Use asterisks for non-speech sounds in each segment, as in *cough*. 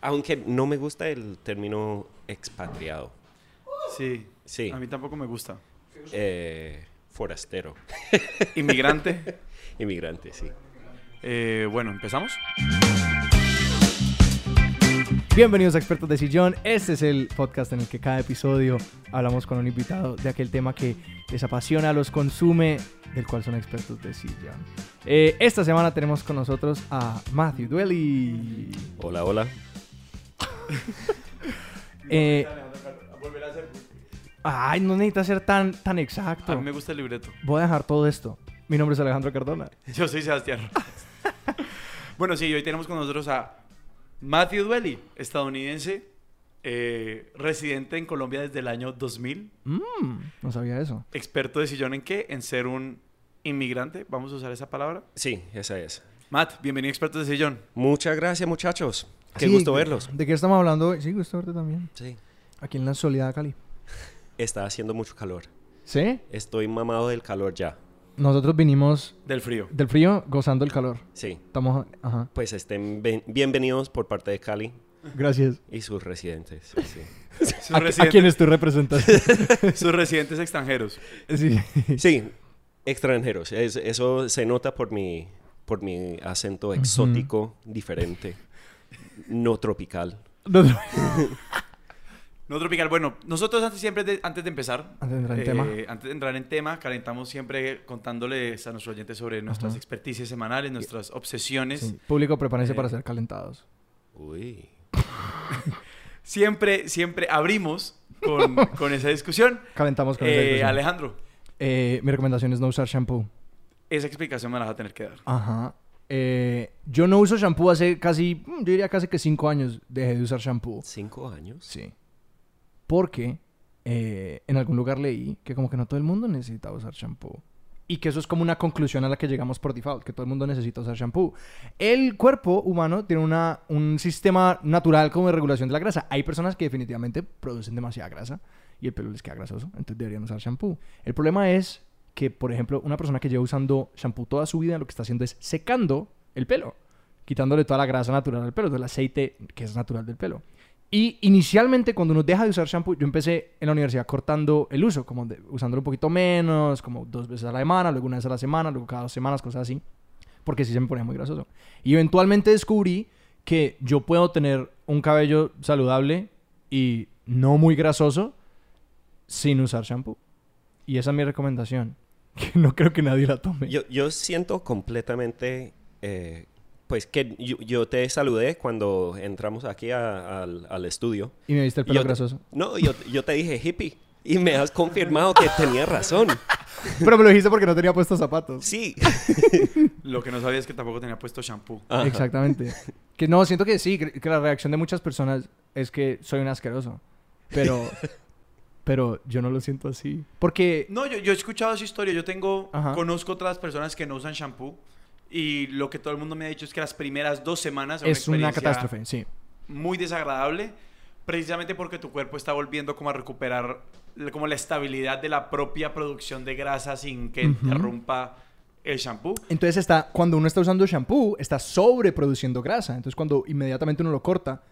Aunque no me gusta el término expatriado. Sí. Sí. A mí tampoco me gusta. Eh, forastero. *laughs* Inmigrante. *laughs* Inmigrante, sí. Eh, bueno, ¿empezamos? Bienvenidos a Expertos de Sillón. Este es el podcast en el que cada episodio hablamos con un invitado de aquel tema que les apasiona, los consume, del cual son expertos de sillón. Eh, esta semana tenemos con nosotros a Matthew Duelli. Hola, hola. *laughs* Eh, ay, no necesita ser tan, tan exacto. A mí me gusta el libreto. Voy a dejar todo esto. Mi nombre es Alejandro Cardona. *laughs* Yo soy Sebastián. *laughs* bueno, sí, hoy tenemos con nosotros a Matthew Duelli, estadounidense, eh, residente en Colombia desde el año 2000. Mm, no sabía eso. Experto de sillón en qué? En ser un inmigrante. Vamos a usar esa palabra. Sí, esa es. Matt, bienvenido a Expertos de sillón. Muchas gracias, muchachos. Qué Sí, gusto verlos. ¿De qué estamos hablando hoy? Sí, gusto verte también. Sí. Aquí en la Soledad Cali. Está haciendo mucho calor. ¿Sí? Estoy mamado del calor ya. Nosotros vinimos Del frío. del frío gozando el calor. Sí. Estamos... Ajá. Pues estén ben- bienvenidos por parte de Cali Gracias. y sus residentes. Sí. *laughs* Sus, ¿A, a residentes, quienes tú representas? *laughs* sus residentes extranjeros. sí. Sí, extranjeros. Es- eso se nota por mi, por mi acento exótico, diferente, no tropical. No, no. *laughs* No tropical. Bueno, nosotros antes siempre de, antes de empezar, Antes de entrar en eh, tema. antes de entrar en tema, calentamos siempre contándoles a nuestros oyentes sobre nuestras Ajá. experticias semanales, nuestras obsesiones. Sí. Público, prepárense Eh, para ser calentados. Uy. *laughs* Siempre, siempre abrimos con, *laughs* con esa discusión. Calentamos con esa Eh, discusión. Alejandro, Eh, mi recomendación es no usar shampoo. esa explicación me la vas a tener que dar. Ajá. Eh, yo no uso shampoo hace casi, mm, yo diría casi que cinco años dejé de usar shampoo. ¿Cinco años? Sí. Porque eh, en algún lugar leí que como que no todo el mundo necesita usar shampoo. Y que eso es como una conclusión a la que llegamos por default, que todo el mundo necesita usar shampoo. El cuerpo humano tiene una, un sistema natural como de regulación de la grasa. Hay personas que definitivamente producen demasiada grasa y el pelo les queda grasoso, entonces deberían usar shampoo. El problema es que, por ejemplo, una persona que lleva usando shampoo toda su vida lo que está haciendo es secando el pelo, quitándole toda la grasa natural al pelo, todo el aceite que es natural del pelo. Y inicialmente cuando uno deja de usar shampoo, yo empecé en la universidad cortando el uso, como de- usándolo un poquito menos, como dos veces a la semana, luego una vez a la semana, luego cada dos semanas, cosas así, porque sí se me ponía muy grasoso. Y eventualmente descubrí que yo puedo tener un cabello saludable y no muy grasoso sin usar shampoo. Y esa es mi recomendación, *laughs* que no creo que nadie la tome. Yo, yo siento completamente, eh, pues que yo, yo te saludé cuando entramos aquí a- al, al estudio. y me viste el pelo Yo grasoso. No, yo, yo te dije hippie y me has confirmado que tenía razón. *laughs* Pero me lo dijiste porque no tenía puestos zapatos. Sí. *laughs* Lo que no sabía es que tampoco tenía puesto shampoo. Ajá. Exactamente. Que no, siento que sí, que, que la reacción de muchas personas es que soy un asqueroso. Pero, pero yo no lo siento así. Porque, No, yo, yo he escuchado esa historia. Yo tengo, Ajá. conozco otras personas que no usan shampoo. Y lo que todo el mundo me ha dicho es que las primeras dos semanas es una experiencia catástrofe, sí. muy desagradable, precisamente porque tu cuerpo está volviendo como a recuperar como la estabilidad de la propia producción de grasa sin que Ujú. interrumpa el shampoo. Entonces está, cuando uno está usando shampoo, está sobreproduciendo grasa. Entonces cuando inmediatamente uno lo corta,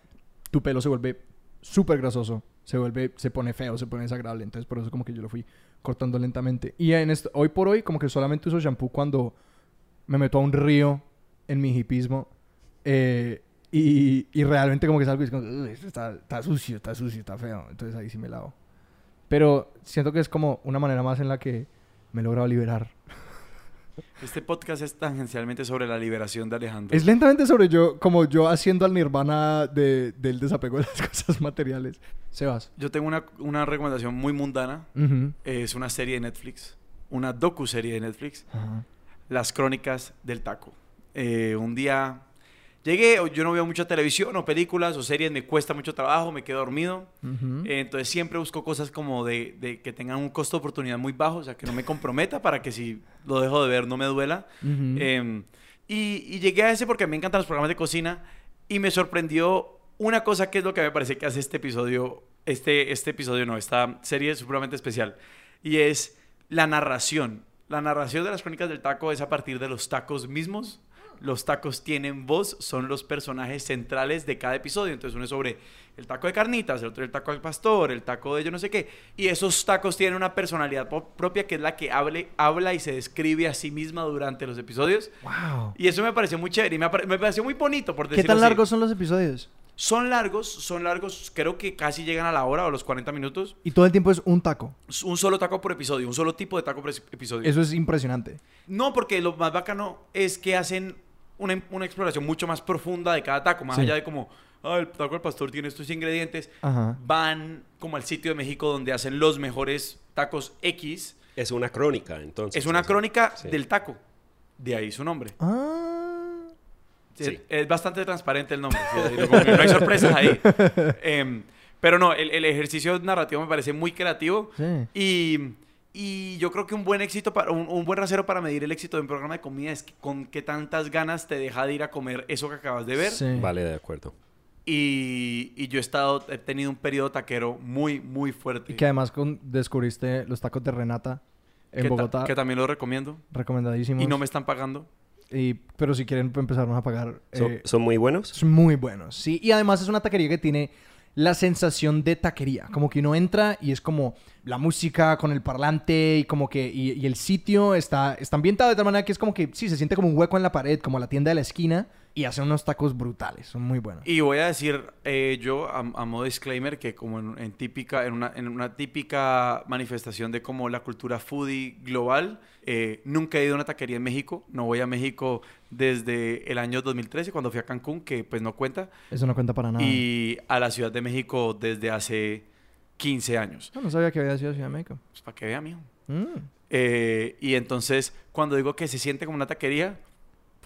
tu pelo se vuelve súper grasoso. Se vuelve, se pone feo, se pone desagradable. Entonces por eso como que yo lo fui cortando lentamente. Y en esto, hoy por hoy como que solamente uso shampoo cuando me meto a un río en mi hipismo. eh, y, y realmente como que salgo y es como, "Uy, esto está, está sucio, está sucio, está feo. Entonces ahí sí me lavo. Pero siento que es como una manera más en la que me he logrado liberar. Este podcast es tangencialmente sobre la liberación de Alejandro. Es lentamente sobre yo, como yo haciendo al nirvana de- del desapego de las *laughs* cosas materiales. Sebas. Yo tengo una, una recomendación muy mundana. Es una serie de Netflix, una docu-serie de Netflix. Las Crónicas del Taco. Eh, un día llegué, yo no veo mucha televisión o películas o series, me cuesta mucho trabajo, me quedo dormido. Ujú. Eh, entonces siempre busco cosas como de, de que tengan un costo de oportunidad muy bajo, o sea, que no me comprometa para que si lo dejo de ver no me duela. Ujú. Eh, y, y llegué a ese porque me encantan los programas de cocina y me sorprendió una cosa que es lo que me parece que hace este episodio, este, este episodio no, esta serie es supremamente especial, y es la narración. La narración de las crónicas del taco es a partir de los tacos mismos. Los tacos tienen voz, son los personajes centrales de cada episodio. Entonces uno es sobre el taco de carnitas, el otro el taco al pastor, el taco de yo no sé qué. Y esos tacos tienen una personalidad propia que es la que hable, habla y se describe a sí misma durante los episodios. ¡Wow! Y eso me pareció muy chévere y me, pareció muy bonito, por ¿Qué tan así. largos son los episodios? Son largos, son largos, creo que casi llegan a la hora o los 40 minutos. Y todo el tiempo es un taco. Un solo taco por episodio, un solo tipo de taco por episodio. Eso es impresionante. No, porque lo más bacano es que hacen una, una exploración mucho más profunda de cada taco, más Sí. allá de como, ah, el taco del pastor tiene estos ingredientes. Ajá. Van como al sitio de México donde hacen los mejores tacos X. Es una crónica, entonces. Es una crónica sí. del taco. De ahí su nombre. Ah. Es, Sí. es bastante transparente el nombre. no hay sorpresas ahí. *laughs* Em, pero no, el, el ejercicio narrativo me parece muy creativo. Sí. Y, y yo creo que un buen éxito, para, un, un buen rasero para medir el éxito de un programa de comida es que con qué tantas ganas te deja de ir a comer eso que acabas de ver. Sí. Vale, de acuerdo. Y, y yo he estado, he tenido un periodo taquero muy, muy fuerte. Y que además con- descubriste los tacos de Renata en que ta- Bogotá. que también lo recomiendo. recomendadísimos. Y no me están pagando. Y- pero si quieren empezarnos a pagar, ¿Son, eh, son muy buenos? son muy buenos. Sí, y además es una taquería que tiene la sensación de taquería. Como que uno entra y es como la música con el parlante y como que... Y, y el sitio está, está ambientado de tal manera que es como que... Sí, se siente como un hueco en la pared, como la tienda de la esquina. Y hacen unos tacos brutales. Son muy buenos. Y voy a decir eh, yo, a, a modo disclaimer, que como en, en típica, en, una, en una típica manifestación de como la cultura foodie global, eh, nunca he ido a una taquería en México. No voy a México desde el año 2013, cuando fui a Cancún, que pues no cuenta. Eso no cuenta para nada. Y a la Ciudad de México desde hace 15 años. No, no sabía que había sido Ciudad de México. Pues para que vea, mijo. Mm. Eh, y entonces, cuando digo que se siente como una taquería,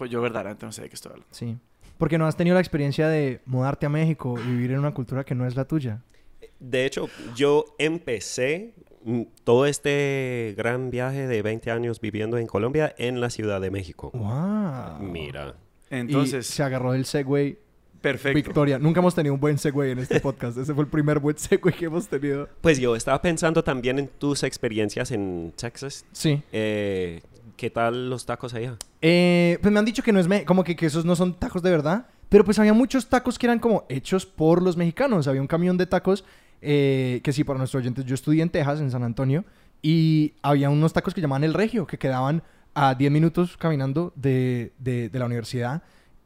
pues yo verdaderamente no sé de qué estoy hablando. Sí. Porque no has tenido la experiencia de mudarte a México y vivir en una cultura que no es la tuya. De hecho, yo empecé mm, todo este gran viaje de 20 años viviendo en Colombia en la Ciudad de México. ¡Wow! Mira. Entonces, Y se agarró el Segway perfecto. Victoria. Nunca hemos tenido un buen Segway en este podcast. Ese fue el primer buen Segway que hemos tenido. Pues yo estaba pensando también en tus experiencias en Texas. Sí. Eh, ¿Qué tal los tacos allá? Eh, pues me han dicho que no es me- como que, esos no son tacos de verdad. Pero pues había muchos tacos que eran como hechos por los mexicanos. Había un camión de tacos eh, que sí, para nuestros oyentes, yo estudié en Texas, en San Antonio. Y había unos tacos que llamaban El Regio, que quedaban a 10 minutos caminando de- de la universidad.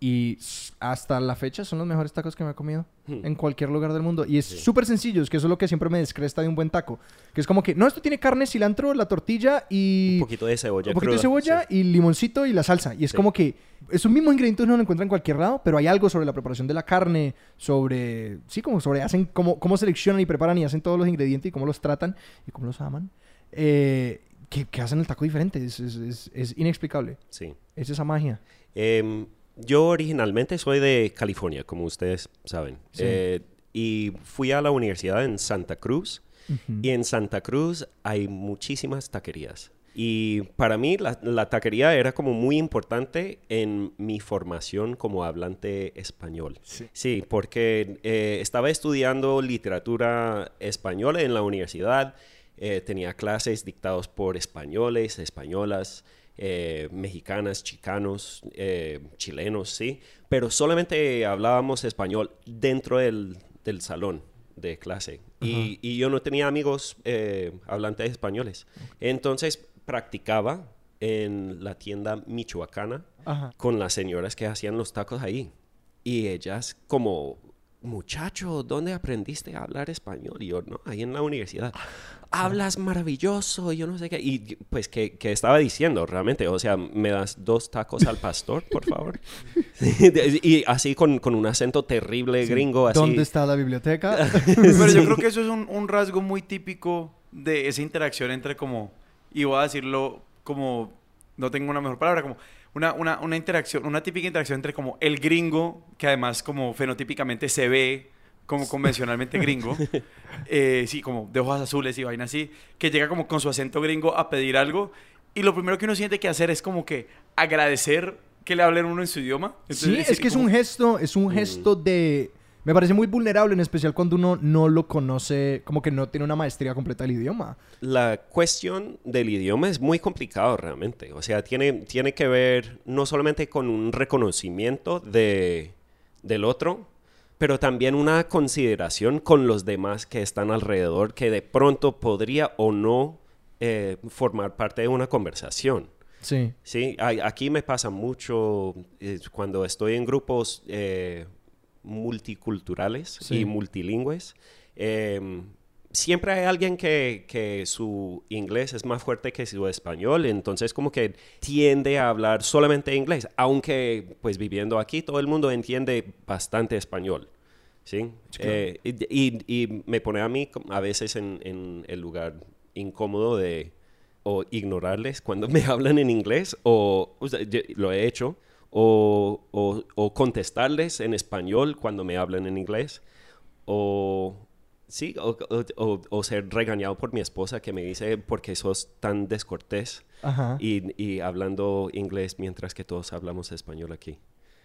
Y hasta la fecha son los mejores tacos que me he comido Hmm. en cualquier lugar del mundo. Y es Sí. súper sencillo, es que eso es lo que siempre me descresta de un buen taco. Que es como que, no, esto tiene carne, cilantro, la tortilla y Un poquito de cebolla un poquito de cebolla sí. y limoncito y la salsa. Y es Sí. como que es un mismo ingrediente uno lo encuentra en cualquier lado, pero hay algo sobre la preparación de la carne, sobre, sí, como sobre hacen, cómo, cómo seleccionan y preparan y hacen todos los ingredientes y cómo los tratan y cómo los aman, eh, que, que hacen el taco diferente. Es, es- es- es inexplicable. Sí. Es esa magia. Em, yo originalmente soy de California, como ustedes saben. Sí. Eh, y fui a la universidad en Santa Cruz. Y en Santa Cruz hay muchísimas taquerías. Y para mí la, la taquería era como muy importante en mi formación como hablante español. Sí. porque eh, estaba estudiando literatura española en la universidad. eh, tenía clases dictados por españoles, españolas, eh, mexicanas, chicanos, eh, chilenos, sí. Pero solamente hablábamos español dentro del, del salón de clase. Y, y yo no tenía amigos eh, hablantes españoles. Entonces practicaba en la tienda michoacana con las señoras que hacían los tacos ahí. Y ellas como, muchacho, ¿dónde aprendiste a hablar español? Y yo, no, ahí en la universidad. Hablas maravilloso, yo no sé qué. Y pues, ¿qué, qué estaba diciendo realmente? O sea, ¿me das dos tacos al pastor, por favor? *laughs* y así con, con un acento terrible gringo, así. ¿Dónde está la biblioteca? *laughs* Pero yo creo que eso es un, un rasgo muy típico de esa interacción entre como, y voy a decirlo como, no tengo una mejor palabra, como una, una, una interacción, una típica interacción entre como el gringo, que además como fenotípicamente se ve como convencionalmente gringo, *laughs* eh, sí, como de ojos azules y vaina así, que llega como con su acento gringo a pedir algo, y lo primero que uno siente que hacer es como que agradecer que le hablen uno en su idioma. Sí, Entonces, es que es un gesto, es un gesto de, Me parece muy vulnerable, en especial cuando uno no lo conoce, como que no tiene una maestría completa del idioma. La cuestión del idioma es muy complicado realmente. O sea, tiene, tiene que ver no solamente con un reconocimiento de, del otro, pero también una consideración con los demás que están alrededor que de pronto podría o no eh, formar parte de una conversación. Sí. Sí, Ay- aquí me pasa mucho eh, cuando estoy en grupos eh, multiculturales Sí. y multilingües. Em, siempre hay alguien que, que su inglés es más fuerte que su español, entonces como que tiende a hablar solamente inglés, aunque pues viviendo aquí todo el mundo entiende bastante español. ¿sí? Eh, y, y- y me pone a mí a veces en, en el lugar incómodo de o ignorarles cuando *laughs* me hablan en inglés, o, o sea, yo lo he hecho, o, o- o contestarles en español cuando me hablan en inglés, o sí, o, o- o- o ser regañado por mi esposa que me dice porque sos tan descortés Ajá. y, y hablando inglés mientras que todos hablamos español aquí.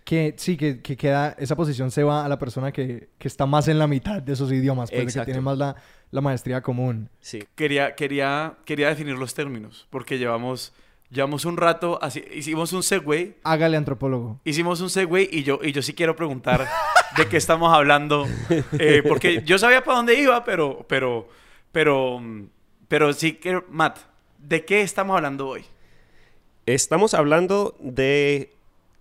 Que sí, que, que queda, esa posición se va a la persona que, que está más en la mitad de esos idiomas, pues, que tiene más la, la maestría común. Sí. Quería, quería, quería definir los términos, porque llevamos, llevamos un rato, así, hicimos un segue, Hágale antropólogo. hicimos un segue y yo, y yo sí quiero preguntar *laughs* de qué estamos hablando, eh, porque yo sabía para dónde iba, pero, pero, pero, pero sí que, Matt, ¿de qué estamos hablando hoy? Estamos hablando de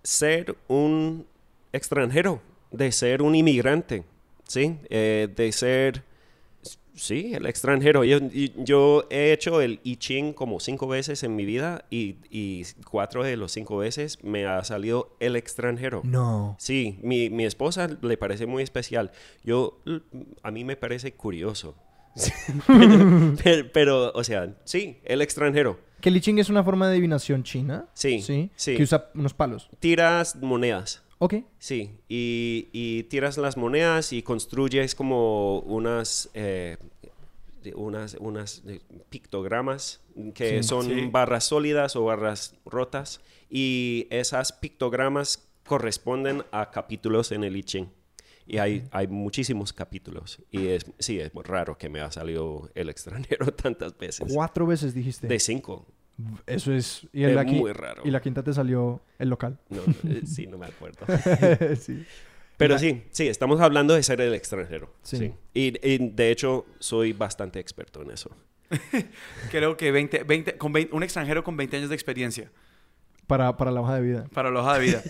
ser un extranjero, de ser un inmigrante, ¿sí? Eh, de ser, sí, el extranjero. Yo, he hecho el I Ching como cinco veces en mi vida y, y cuatro de los cinco veces me ha salido el extranjero. No. Sí, mi, mi esposa le parece muy especial. Yo, l- a mí me parece curioso. *laughs* pero, o sea, sí, el extranjero. Que Li Ching es una forma de adivinación china. Sí, Sí. sí. Que usa unos palos. Tiras monedas. Ok. Sí, y, y tiras las monedas y construyes como unas, eh, unas, unas pictogramas que Sí. son Sí. barras sólidas o barras rotas y esas pictogramas corresponden a capítulos en el I Ching. Y hay, hay muchísimos capítulos. Y es, sí, es raro que me ha salido el extranjero *laughs* tantas veces. Cuatro veces dijiste. De cinco. Eso es. Y, Es muy raro. y la quinta te salió el local. No, no, eh, *laughs* sí, no me acuerdo. *laughs* sí. Pero sí, sí, estamos hablando de ser el extranjero. Sí. Sí. Y, y, de hecho, soy bastante experto en eso. *laughs* Creo que 20, 20, con 20 un extranjero con 20 años de experiencia Para, para la hoja de vida. para la hoja de vida.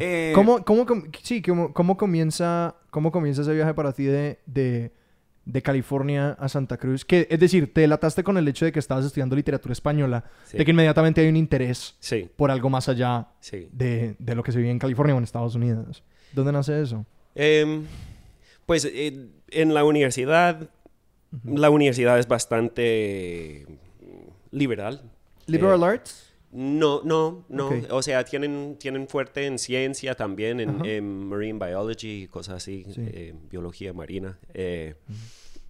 Eh, ¿Cómo, cómo, com- sí, cómo, cómo comienza, ¿cómo comienza ese viaje para ti de, de, de California a Santa Cruz? Que, es decir, te delataste con el hecho de que estabas estudiando literatura española, Sí. de que inmediatamente hay un interés Sí, por algo más allá sí. de, de lo que se vive en California o en Estados Unidos. ¿Dónde nace eso? Em, pues eh, en la universidad, la universidad es bastante liberal. ¿Liberal Eh, Arts? No, no, no. Ok. O sea, tienen, tienen fuerte en ciencia también, en, marine biology y cosas así, Sí. eh, biología marina. eh,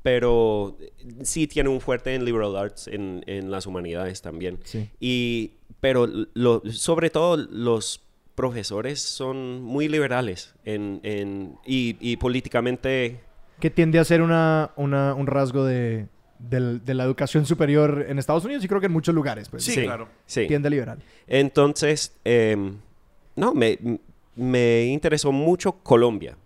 Pero eh, sí tiene un fuerte en liberal arts, en, en las humanidades también. Sí. Y, pero lo- sobre todo los profesores son muy liberales en, en- y, y políticamente Que tiende a ser una, una- un rasgo de, del- de la educación superior en Estados Unidos y creo que en muchos lugares. Pues, Sí, claro. sí. Tiende a liberal. Entonces, em, no, me, me interesó mucho Colombia,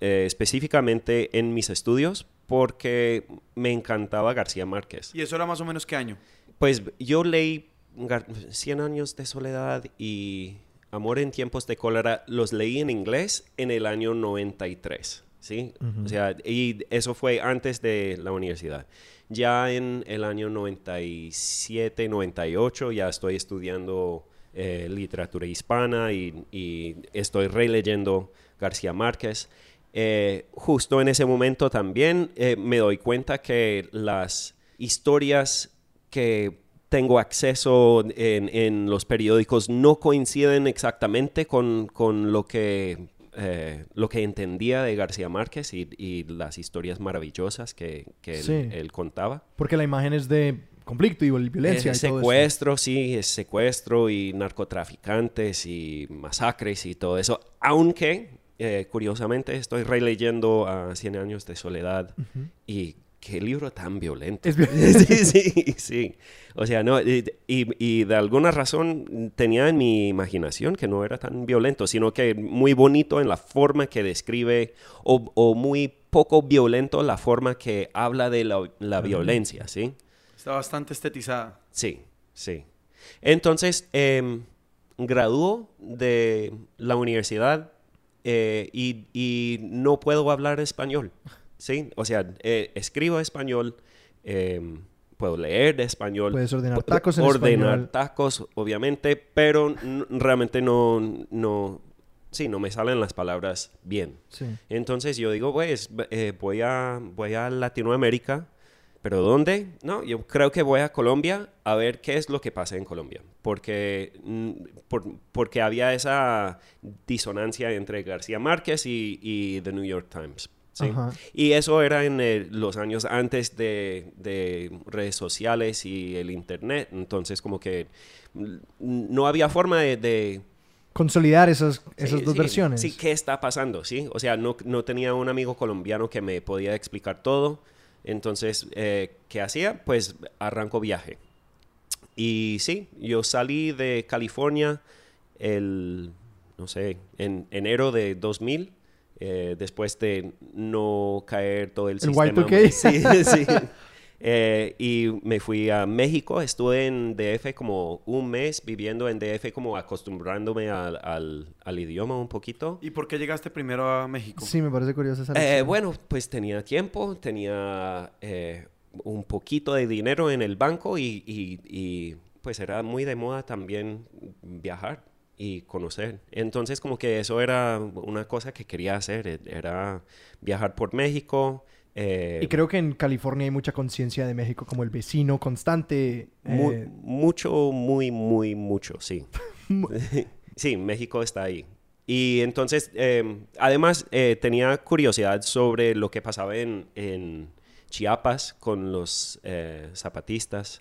eh, específicamente en mis estudios, porque me encantaba García Márquez. ¿Y eso era más o menos qué año? Pues yo leí Gar- Cien años de soledad y Amor en tiempos de cólera, los leí en inglés en el año 93, ¿sí? O sea, y eso fue antes de la universidad. Ya en el año 97, 98 ya estoy estudiando eh, literatura hispana y, estoy releyendo García Márquez. Eh, justo en ese momento también eh, me doy cuenta que las historias que tengo acceso en, en los periódicos no coinciden exactamente con, con lo, que, eh, lo que entendía de García Márquez y, y las historias maravillosas que, que él- Sí. él, contaba. Porque la imagen es de conflicto y violencia Es y todo eso. secuestro, sí, es secuestro y narcotraficantes y masacres y todo eso. Aunque eh, curiosamente, estoy releyendo a Cien Años de Soledad y qué libro tan violento. Es violento. *laughs* sí, sí, sí. O sea, no, y, y- y de alguna razón tenía en mi imaginación que no era tan violento, sino que muy bonito en la forma que describe, o, o muy poco violento la forma que habla de la, la violencia, ¿sí? Está bastante estetizada. Sí, sí. Entonces, em, graduó de la universidad eh, y, y no puedo hablar español, ¿sí? O sea, eh, escribo español, em, puedo leer español. Puedes ordenar tacos en Ordenar español. tacos, obviamente, pero realmente no, no, sí, no me salen las palabras bien. Sí. Entonces yo digo, pues eh, voy, a, voy a Latinoamérica, pero ¿dónde? No, yo creo que voy a Colombia a ver qué es lo que pasa en Colombia, porque, por- porque había esa disonancia entre García Márquez y, y The New York Times. ¿Sí? Y eso era en eh, los años antes de, de redes sociales y el Internet, entonces como que mm, no había forma de- de Consolidar esas, esas Sí, dos sí, versiones. Sí, ¿qué está pasando? Sí, o sea, no, no tenía un amigo colombiano que me podía explicar todo. Entonces, eh, ¿qué hacía? Pues arranco viaje. Y sí, yo salí de California el, no sé, en enero de 2000, eh, después de no caer todo el, El sistema. Y2K. *laughs* Sí, sí. Eh, y me fui a México, estuve en DF como un mes viviendo en DF, como acostumbrándome al, al- al idioma un poquito. ¿Y por qué llegaste primero a México? Sí, me parece curiosa esa Eh, bueno, pues tenía tiempo, tenía eh, un poquito de dinero en el banco y, y- y, pues era muy de moda también viajar y conocer. Entonces como que eso era una cosa que quería hacer, e- era viajar por México. eh, Y creo que en California hay mucha conciencia de México como el vecino constante. Mu- eh, mucho, muy, muy, mucho, sí. *laughs* *laughs* sí, México está ahí. Y entonces, eh, además, tenía curiosidad sobre lo que pasaba en, en Chiapas con los eh, zapatistas.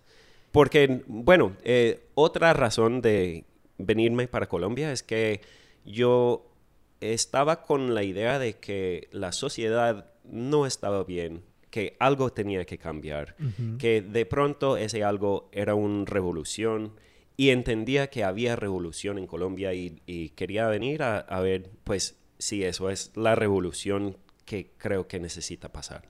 Porque, bueno, eh, otra razón de venirme para Colombia es que yo estaba con la idea de que la sociedad no estaba bien, que algo tenía que cambiar, que de pronto ese algo era una revolución y entendía que había revolución en Colombia y, y quería venir a, a ver, pues, si eso es la revolución que creo que necesita pasar.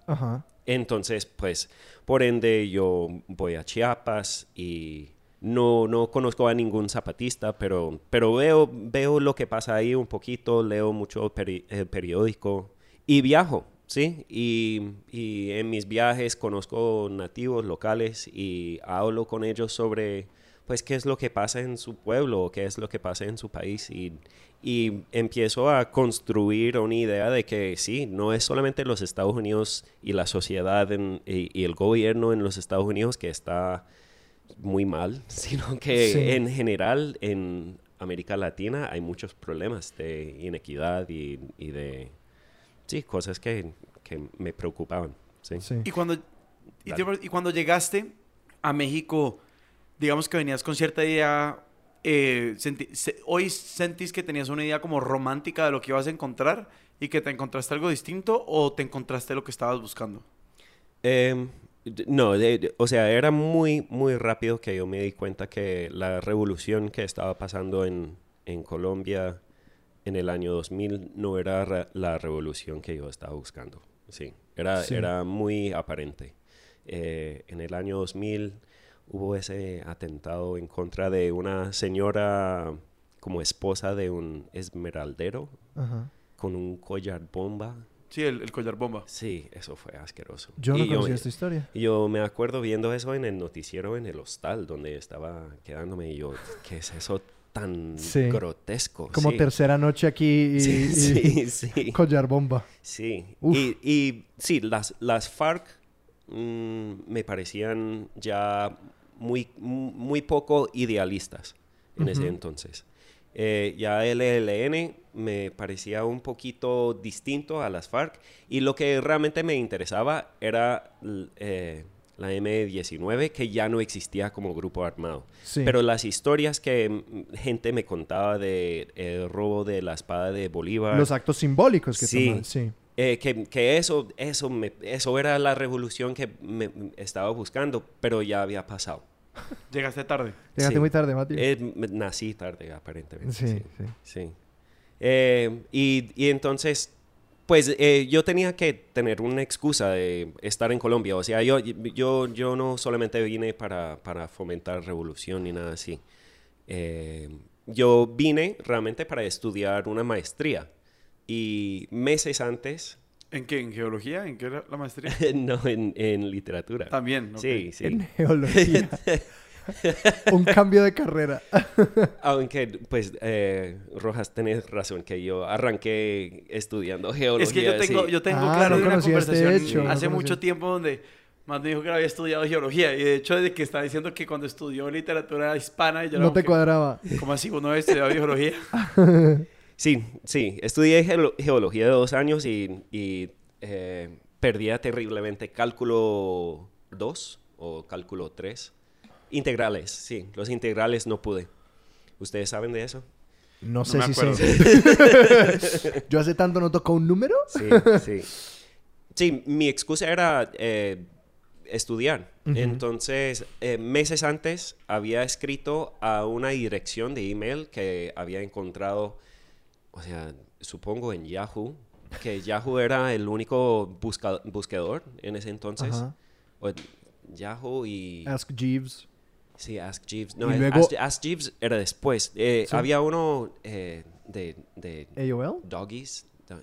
Entonces, pues, por ende, yo voy a Chiapas y no, no conozco a ningún zapatista, pero, pero veo, veo lo que pasa ahí un poquito, leo mucho peri- eh, periódico y viajo, ¿sí? Y, y en mis viajes conozco nativos locales y hablo con ellos sobre, pues, qué es lo que pasa en su pueblo, qué es lo que pasa en su país y, y empiezo a construir una idea de que sí, no es solamente los Estados Unidos y la sociedad y el gobierno en los Estados Unidos que está muy mal, *laughs* sino que Sí. en general en América Latina hay muchos problemas de inequidad y, y de, sí, cosas que, que me preocupaban. Sí. Sí. Y cuando, y, Dale. te- y cuando llegaste a México, digamos que venías con cierta idea, eh, senti- se- hoy sentís que tenías una idea como romántica de lo que ibas a encontrar y que te encontraste algo distinto o te encontraste lo que estabas buscando. Em, no, de- o sea, era muy, muy rápido que yo me di cuenta que la revolución que estaba pasando en, en Colombia en el año 2000 no era la revolución que yo estaba buscando. Sí, era, Sí. era muy aparente. Eh, en el año 2000 hubo ese atentado en contra de una señora como esposa de un esmeraldero Ajá. con un collar bomba. Sí, el, el collar bomba. Sí, eso fue asqueroso. Yo no Y conocía esta historia. y yo me acuerdo viendo eso en el noticiero en el hostal donde estaba quedándome y yo, ¿qué es eso tan Sí. grotesco? Como Sí. tercera noche aquí y, Sí, y- sí, *laughs* sí. collar bomba. Sí. Y, y sí, las, las FARC mm, me parecían ya muy, muy poco idealistas en ese entonces. Eh, ya el ELN me parecía un poquito distinto a las FARC y lo que realmente me interesaba era eh, la M19, que ya no existía como grupo armado. Sí. Pero las historias que gente me contaba de el robo de la espada de Bolívar, Los actos simbólicos que Sí. toman. Sí. eh, que, que eso, eso, me- eso era la revolución que me estaba buscando, pero ya había pasado. Llegaste tarde. Llegaste Sí. muy tarde, Mati. Eh, nací tarde, aparentemente. sí, sí. sí. Sí. Eh, y, y entonces, pues eh, yo tenía que tener una excusa de estar en Colombia. O sea, yo, yo, yo no solamente vine para, para fomentar revolución ni nada así. Eh, yo vine realmente para estudiar una maestría. Y meses antes, ¿En qué? ¿En geología? ¿En qué era la maestría? *laughs* no en, en literatura. También, ok. Sí, sí. En geología. *laughs* Un cambio de carrera. *laughs* Aunque, pues, eh, Rojas, tenés razón que yo arranqué estudiando geología. Es que yo tengo, sí. yo tengo Ah, claro no una conocía este conversación hecho, no hace conocía. mucho tiempo donde más me dijo que no había estudiado geología y de hecho desde que estaba diciendo que cuando estudió literatura hispana y yo No te que, cuadraba. ¿Cómo así? ¿Uno había estudiado geología? Sí, sí. Estudié geolo- geología de dos años y, y, eh, perdía terriblemente cálculo 2 o cálculo 3. Integrales, sí. Los integrales no pude. ¿Ustedes saben de eso? No sé si sé. *laughs* Yo hace tanto no tocó un número. Sí, sí. Sí, mi excusa era eh, estudiar. Entonces, eh, meses antes había escrito a una dirección de email que había encontrado, o sea, supongo en Yahoo, que Yahoo era el único busca- buscador en ese entonces. Ajá. O- Yahoo y... Ask Jeeves. Sí, Ask Jeeves. No, luego- Ask, Ask Jeeves era después. Eh, Sí. Había uno eh, de, de AOL. Doggies. Do-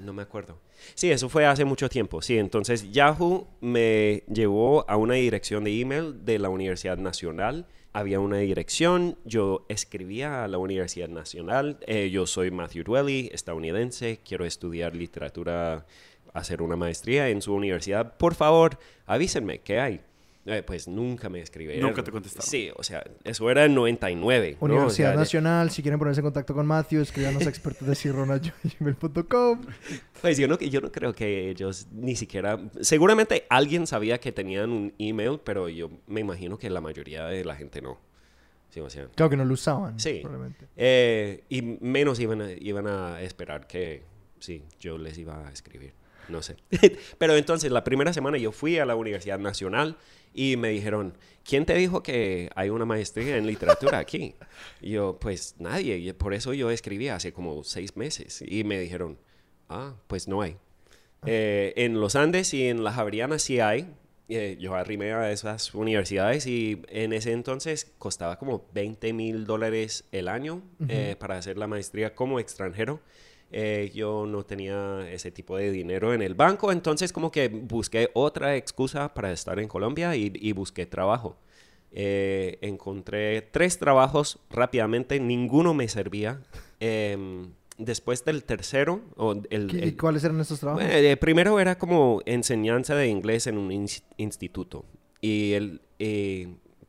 No me acuerdo. Sí, eso fue hace mucho tiempo. Sí, entonces Yahoo me llevó a una dirección de email de la Universidad Nacional. Había una dirección, yo escribía a la Universidad Nacional. eh, yo soy Matthew Dwelly, estadounidense, quiero estudiar literatura, hacer una maestría en su universidad. Por favor, avísenme, ¿qué hay? Eh, pues nunca me escribieron. Nunca te contestaron. Sí, o sea, eso era en 99. ¿no? O Universidad sea, de- Nacional. Si quieren ponerse en contacto con Matthew, escríbanos a *laughs* expertos de gmail.com. Pues yo no, yo no creo que ellos ni siquiera... Seguramente alguien sabía que tenían un email, pero yo me imagino que la mayoría de la gente no. Sí, o sea, Claro que no lo usaban. Sí. Probablemente. eh, y menos iban a, iban a esperar que, sí, yo les iba a escribir. No sé. *laughs* pero entonces, la primera semana yo fui a la Universidad Nacional y me dijeron, ¿quién te dijo que hay una maestría en literatura aquí? *laughs* Y yo, pues nadie. Y por eso yo escribí hace como seis meses. Y me dijeron, ah, pues no hay. Eh, en los Andes y en la Javeriana sí hay. Eh, yo arrimé a esas universidades y en ese entonces costaba como 20 mil dólares el año eh, para hacer la maestría como extranjero. Eh, yo no tenía ese tipo de dinero en el banco, entonces como que busqué otra excusa para estar en Colombia y, y busqué trabajo. Eh, encontré tres trabajos rápidamente, ninguno me servía. Em, después del tercero, o el, ¿Qué- ¿Y el- cuáles eran estos trabajos? eh, primero era como enseñanza de inglés en un ins- instituto. Y el,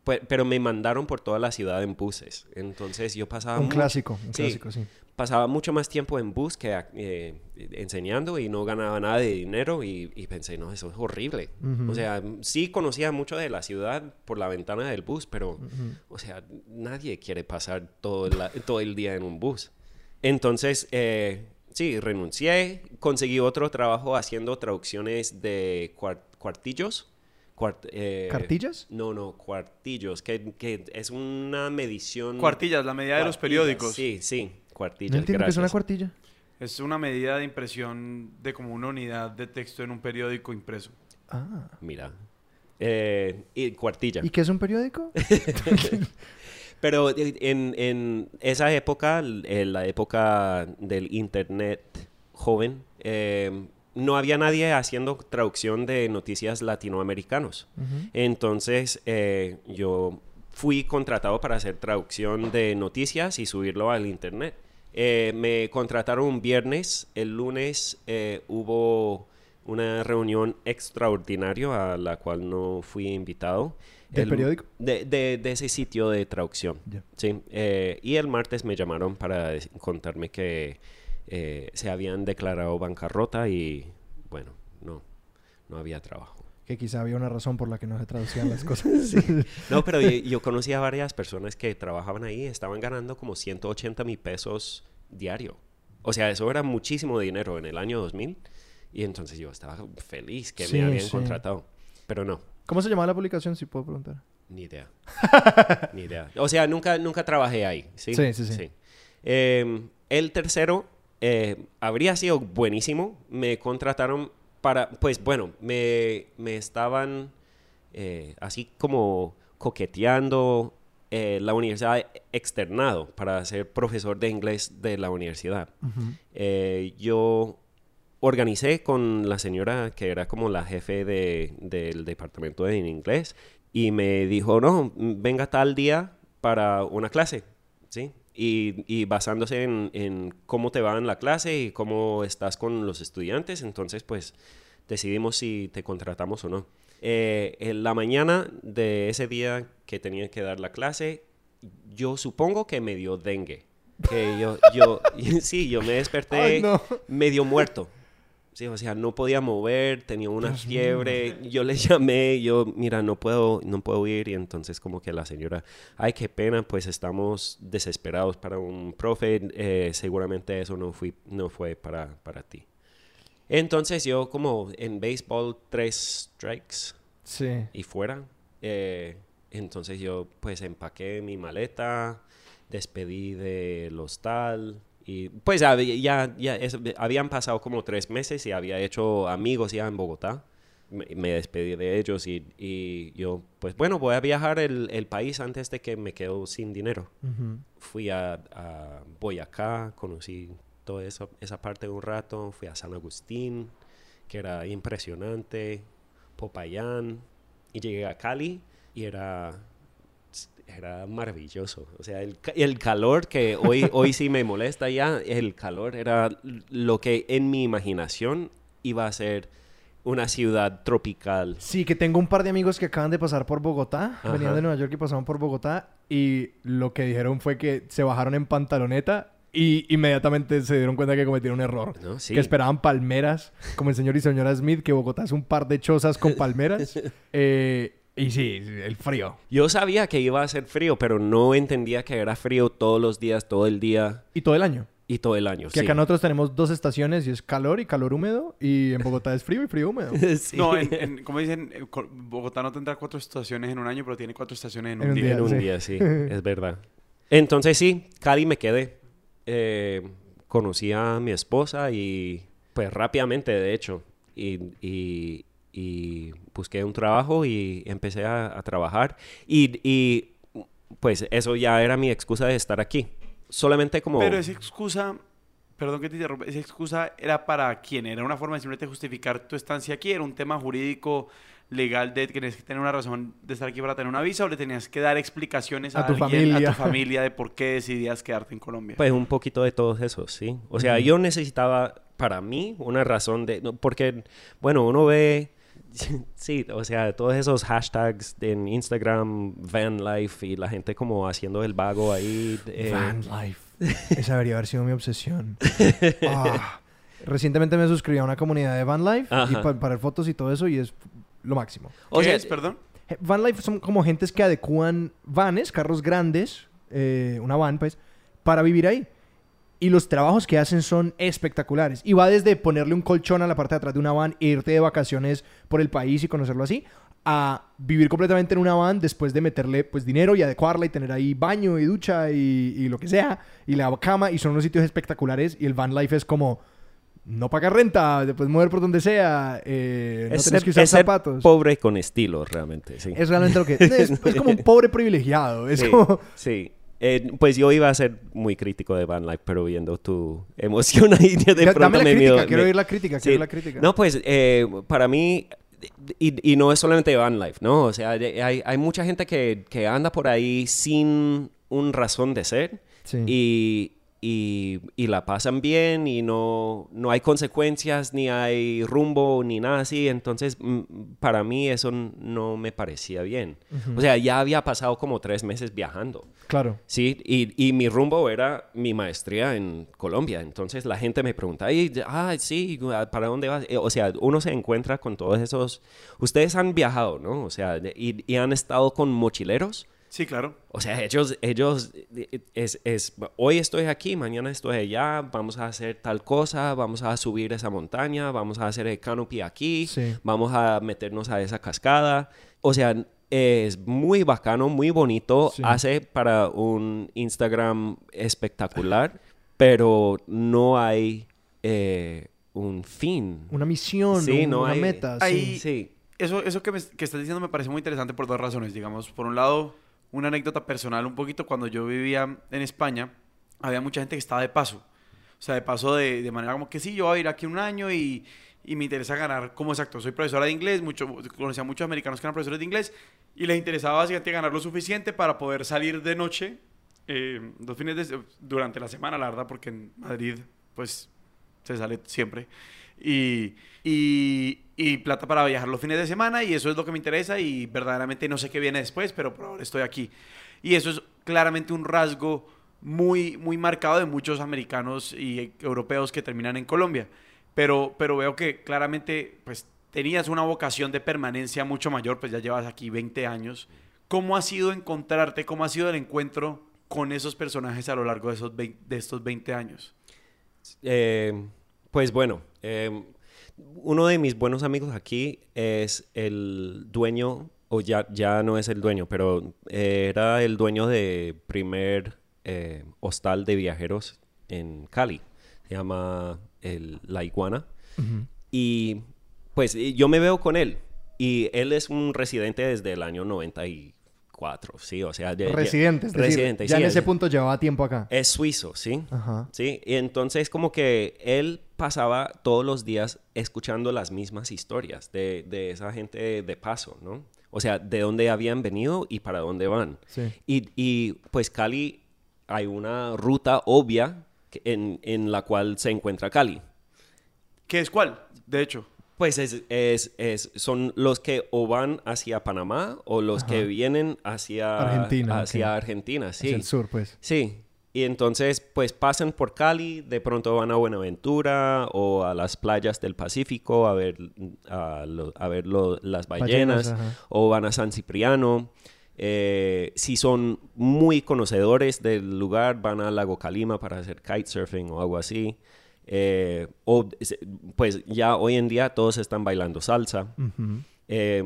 pe- pero me mandaron por toda la ciudad en buses. Entonces yo pasaba, un clásico, un sí. clásico, sí. Pasaba mucho más tiempo en bus que eh, enseñando y no ganaba nada de dinero. Y, y pensé, no, eso es horrible. O sea, sí conocía mucho de la ciudad por la ventana del bus, pero, o sea, nadie quiere pasar todo el, todo el día en un bus. Entonces, eh, sí, renuncié, conseguí otro trabajo haciendo traducciones de cuar- cuartillos. Cuart- eh, ¿Cartillas? No, no, cuartillos, que, que es una medición... Cuartillas, la medida de los periódicos. Sí, sí, cuartillas. No entiendo qué es una cuartilla. Es una medida de impresión de como una unidad de texto en un periódico impreso. Ah. Mira. Eh, y cuartilla. ¿Y qué es un periódico? *laughs* *laughs* Pero en, en esa época, en la época del internet joven, eh, no había nadie haciendo traducción de noticias latinoamericanos. Entonces eh, yo fui contratado para hacer traducción de noticias y subirlo al internet. Eh, me contrataron un viernes, el lunes eh, hubo una reunión extraordinaria a la cual no fui invitado. ¿Del El- periódico? De, de- de ese sitio de traducción. Sí, eh, y el martes me llamaron para contarme que eh, se habían declarado bancarrota y bueno, no, no había trabajo. Que quizá había una razón por la que no se traducían las *laughs* cosas. No, pero yo, *laughs* yo conocí a varias personas que trabajaban ahí, estaban ganando como 180 mil pesos diario. O sea, eso era muchísimo dinero en el año 2000. Y entonces yo estaba feliz que Sí, me habían sí. contratado. Pero no, ¿Cómo se llamaba la publicación, si puedo preguntar? ni idea. *laughs* ni idea. O sea, nunca, nunca trabajé ahí. Sí, Sí, sí, sí. Eh, el tercero eh, habría sido buenísimo. Me contrataron para, pues bueno, me, me estaban eh, así como coqueteando eh, la universidad externado para ser profesor de inglés de la universidad. Eh, yo organicé con la señora que era como la jefe de- del departamento de inglés y me dijo, no, venga tal día para una clase, ¿sí? Y, y basándose en, en cómo te va en la clase y cómo estás con los estudiantes, entonces pues decidimos si te contratamos o no. Eh, en la mañana de ese día que tenía que dar la clase, yo supongo que me dio dengue. Que yo, yo, *laughs* sí, yo me desperté no. medio muerto. Sí, o sea, no podía mover, tenía una Dios mío. fiebre. Yo le *laughs* llamé, yo, mira, no puedo, no puedo ir. Y entonces como que la señora, ay, qué pena, pues estamos desesperados para un profe. eh, seguramente eso no, fui, no fue para, para ti. Entonces yo como en béisbol, tres strikes Sí. y fuera. Eh, entonces yo pues empaqué mi maleta, despedí del hostal y pues ya, ya es- habían pasado como tres meses y había hecho amigos ya en Bogotá. Me, me despedí de ellos y, y yo pues bueno voy a viajar el, el país antes de que me quedo sin dinero. Fui a, a Boyacá, conocí toda esa, esa parte un rato, fui a San Agustín, que era impresionante, Popayán, y llegué a Cali y era, era maravilloso. O sea, el, el calor que hoy, hoy sí me molesta ya, el calor era lo que en mi imaginación iba a ser una ciudad tropical. Sí, que tengo un par de amigos que acaban de pasar por Bogotá. Ajá. Venían de Nueva York y pasaron por Bogotá. Y lo que dijeron fue que se bajaron en pantaloneta y inmediatamente se dieron cuenta que cometieron un error. ¿no? Sí. Que esperaban palmeras, como el señor y señora Smith, que Bogotá es un par de chozas con palmeras. *laughs* Eh, y sí, el frío. Yo sabía que iba a ser frío, pero no entendía que era frío todos los días, todo el día Y todo el año. y todo el año. Que sí. acá nosotros tenemos dos estaciones y es calor y calor húmedo. Y en *laughs* Bogotá es frío y frío húmedo. Sí. *laughs* No, en, en- como dicen, eh, Bogotá no tendrá cuatro estaciones en un año, pero tiene cuatro estaciones en un, En un día. día. en un sí. día, sí, *laughs* es verdad. Entonces sí, Cali me quedé. Eh, conocí a mi esposa y pues rápidamente, de hecho, y, y- y busqué un trabajo y empecé a, a trabajar. Y, y, pues eso ya era mi excusa de estar aquí. Solamente como... Pero esa excusa, perdón que te interrumpa, esa excusa era para quién? ¿Era una forma de simplemente justificar tu estancia aquí? ¿Era un tema jurídico, legal de que tenías que tener una razón de estar aquí para tener una visa? ¿O le tenías que dar explicaciones a, A tu alguien, familia. a tu familia de por qué decidías quedarte en Colombia? Pues un poquito de todos esos, sí. O sea, yo necesitaba para mí una razón de... no, porque, bueno, uno ve... *laughs* Sí, o sea, todos esos hashtags en Instagram, van life y la gente como haciendo el vago ahí. eh, Van life. Esa debería haber sido mi obsesión. *laughs* Ah. Recientemente me suscribí a una comunidad de Van Life y pa- para fotos y todo eso y es lo máximo. o ¿Qué sea, es, perdón? Eh, Van Life son como gentes que adecúan vanes, carros grandes, eh, una van pues, para vivir ahí. Y los trabajos que hacen son espectaculares. Y va desde ponerle un colchón a la parte de atrás de una van e irte de vacaciones por el país y conocerlo así, a vivir completamente en una van después de meterle pues dinero y adecuarla y tener ahí baño y ducha y, y lo que sea, y la cama, y son unos sitios espectaculares. Y el van life es como no pagar renta, te puedes mover por donde sea, eh, no es tienes ser- que usar es zapatos. pobre con estilo, realmente, sí. Es realmente lo que... Es, es como un *laughs* pobre privilegiado. Es Sí, como... sí. Eh, pues yo iba a ser muy crítico de Van Life, pero viendo tu emoción ahí *laughs* de Da- pronto Dame la me crítica, dio- quiero me- oír la crítica, Sí. quiero oír la crítica. No, pues eh, para mí, y, y no es solamente Van Life, ¿no? O sea, hay, hay mucha gente que, que anda por ahí sin un razón de ser Sí. y, y, y la pasan bien y no, no hay consecuencias, ni hay rumbo, ni nada así. Entonces, mm, para mí eso no me parecía bien. O sea, ya había pasado como tres meses viajando. Claro. Sí, y, y mi rumbo era mi maestría en Colombia. Entonces la gente me pregunta, "Ay, ah, sí, ¿para dónde vas? Eh, O sea, uno se encuentra con todos esos... Ustedes han viajado, ¿no? O sea, y, y han estado con mochileros. Sí, claro. O sea, ellos, ellos, es, es, hoy estoy aquí, mañana estoy allá, vamos a hacer tal cosa, vamos a subir esa montaña, vamos a hacer el canopy aquí, Sí. vamos a meternos a esa cascada. O sea, es muy bacano, muy bonito, Sí. hace para un Instagram espectacular, pero no hay eh, un fin. Una misión, Sí, un- no una hay- meta. sí. hay- Sí. Eso, eso que, me- que estás diciendo me parece muy interesante por dos razones. Digamos, por un lado, una anécdota personal un poquito. Cuando yo vivía en España, había mucha gente que estaba de paso. O sea, de paso de, de manera como que sí, yo voy a ir aquí un año y, y me interesa ganar como exacto. Soy profesora de inglés, mucho, conocía a muchos americanos que eran profesores de inglés y les interesaba básicamente ganar lo suficiente para poder salir de noche eh, dos fines de, durante la semana, la verdad, porque en Madrid, pues, se sale siempre. Y, y, y plata para viajar los fines de semana y eso es lo que me interesa y verdaderamente no sé qué viene después, pero por ahora estoy aquí. Y eso es claramente un rasgo muy, muy marcado de muchos americanos y europeos que terminan en Colombia. Pero, pero veo que claramente pues tenías una vocación de permanencia mucho mayor, pues ya llevas aquí 20 años. ¿Cómo ha sido encontrarte, cómo ha sido el encuentro con esos personajes a lo largo de, esos 20 de estos 20 años? Eh, pues bueno, eh, uno de mis buenos amigos aquí es el dueño, o ya, ya no es el dueño, pero era el dueño de primer eh, hostal de viajeros en Cali. Se llama el, La Iguana. Y pues y yo me veo con él. Y él es un residente desde el año 94, ¿sí? O sea, de- de- Residente, es decir, ya sí, en es- ese punto llevaba tiempo acá. Es suizo, ¿sí? Ajá. Sí, y entonces como que él pasaba todos los días escuchando las mismas historias de, de esa gente de paso, ¿no? O sea, de dónde habían venido y para dónde van. Sí. Y, y, pues Cali, hay una ruta obvia en, en la cual se encuentra Cali. ¿Qué es cuál? De hecho. Pues es, es, es- son los que o van hacia Panamá o los que Ajá. vienen hacia Argentina, hacia ok. Argentina, sí. Hacia el sur, pues. Sí, y entonces pues pasan por Cali, de pronto van a Buenaventura o a las playas del Pacífico a ver, a lo- a ver lo- las ballenas, Ballenas, o van a San Cipriano. Eh, si son muy conocedores del lugar, van a Lago Calima para hacer kitesurfing o algo así. Eh, o pues ya hoy en día todos están bailando salsa. Eh,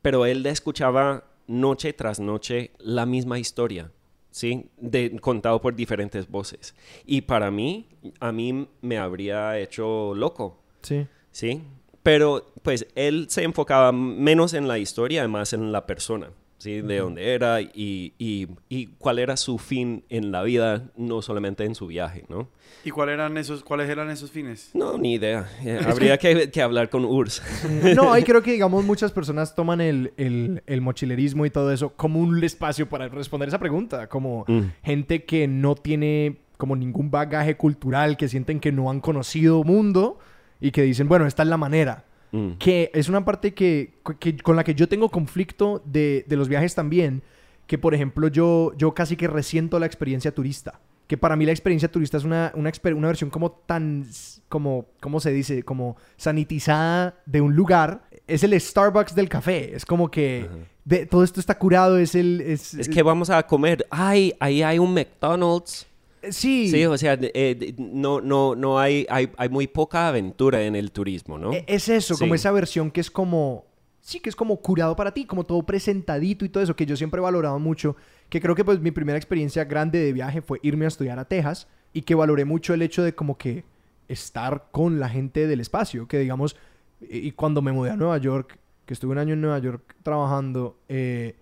pero él escuchaba noche tras noche la misma historia, ¿sí? De, contado por diferentes voces. Y para mí, a mí me habría hecho loco, Sí. ¿sí? Pero pues él se enfocaba menos en la historia, más en la persona, ¿sí? De dónde era y, y, y cuál era su fin en la vida, no solamente en su viaje, ¿no? ¿Y cuál eran esos, cuáles eran esos fines? No, ni idea. Eh, habría que, que hablar con Urs. *laughs* No, ahí creo que, digamos, muchas personas toman el, el- el mochilerismo y todo eso como un espacio para responder esa pregunta. Como Mm. gente que no tiene como ningún bagaje cultural, que sienten que no han conocido mundo y que dicen, bueno, esta es la manera. Mm. Que es una parte que, que- con la que yo tengo conflicto de, de los viajes también. Que, por ejemplo, yo, yo casi que resiento la experiencia turista. Que para mí la experiencia turista es una, una, una versión como tan, como, ¿cómo se dice? Como sanitizada de un lugar. Es el Starbucks del café. Es como que Ajá. de- todo esto está curado. Es el... Es, Es que vamos a comer. Ay, ahí hay un McDonald's. Sí. Sí, o sea, eh, no, no, no hay, hay, hay muy poca aventura en el turismo, ¿no? E- Es eso, como esa versión que es como. Sí, que es como curado para ti, como todo presentadito y todo eso, que yo siempre he valorado mucho. Que creo que pues mi primera experiencia grande de viaje fue irme a estudiar a Texas y que valoré mucho el hecho de como que estar con la gente del espacio. Que digamos, y cuando me mudé a Nueva York, que estuve un año en Nueva York trabajando, eh,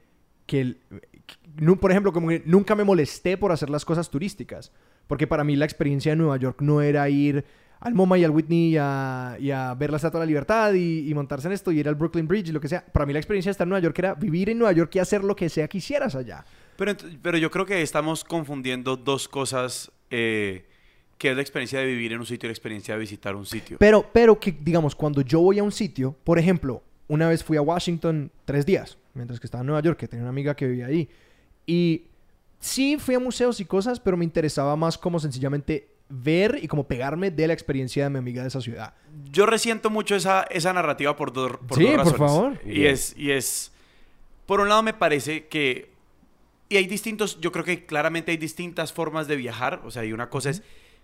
que, el- por ejemplo, como que nunca me molesté por hacer las cosas turísticas. Porque para mí la experiencia de Nueva York no era ir al MoMA y al Whitney y a, y a ver la Estatua de la Libertad y, y montarse en esto y ir al Brooklyn Bridge y lo que sea. Para mí la experiencia de estar en Nueva York era vivir en Nueva York y hacer lo que sea que hicieras allá. Pero, pero yo creo que estamos confundiendo dos cosas eh, que es la experiencia de vivir en un sitio y la experiencia de visitar un sitio. Pero, pero que, digamos, cuando yo voy a un sitio, por ejemplo, una vez fui a Washington tres días, mientras que estaba en Nueva York, que tenía una amiga que vivía ahí. Y sí fui a museos y cosas, pero me interesaba más como sencillamente ver y como pegarme de la experiencia de mi amiga de esa ciudad. Yo resiento mucho esa, esa narrativa por, dos por Sí, dos por razones. favor. Y es, y es, por un lado me parece que, y hay distintos, yo creo que claramente hay distintas formas de viajar, o sea, y una cosa es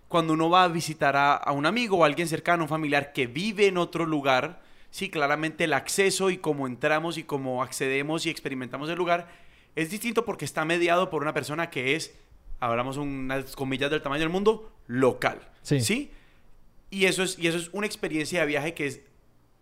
cuando uno va a visitar a, a un amigo o a alguien cercano, un familiar que vive en otro lugar, sí, claramente el acceso y cómo entramos y cómo accedemos y experimentamos el lugar es distinto porque está mediado por una persona que es, hablamos unas comillas del tamaño del mundo, local. Sí. ¿Sí? Y eso es, y eso es una experiencia de viaje que es,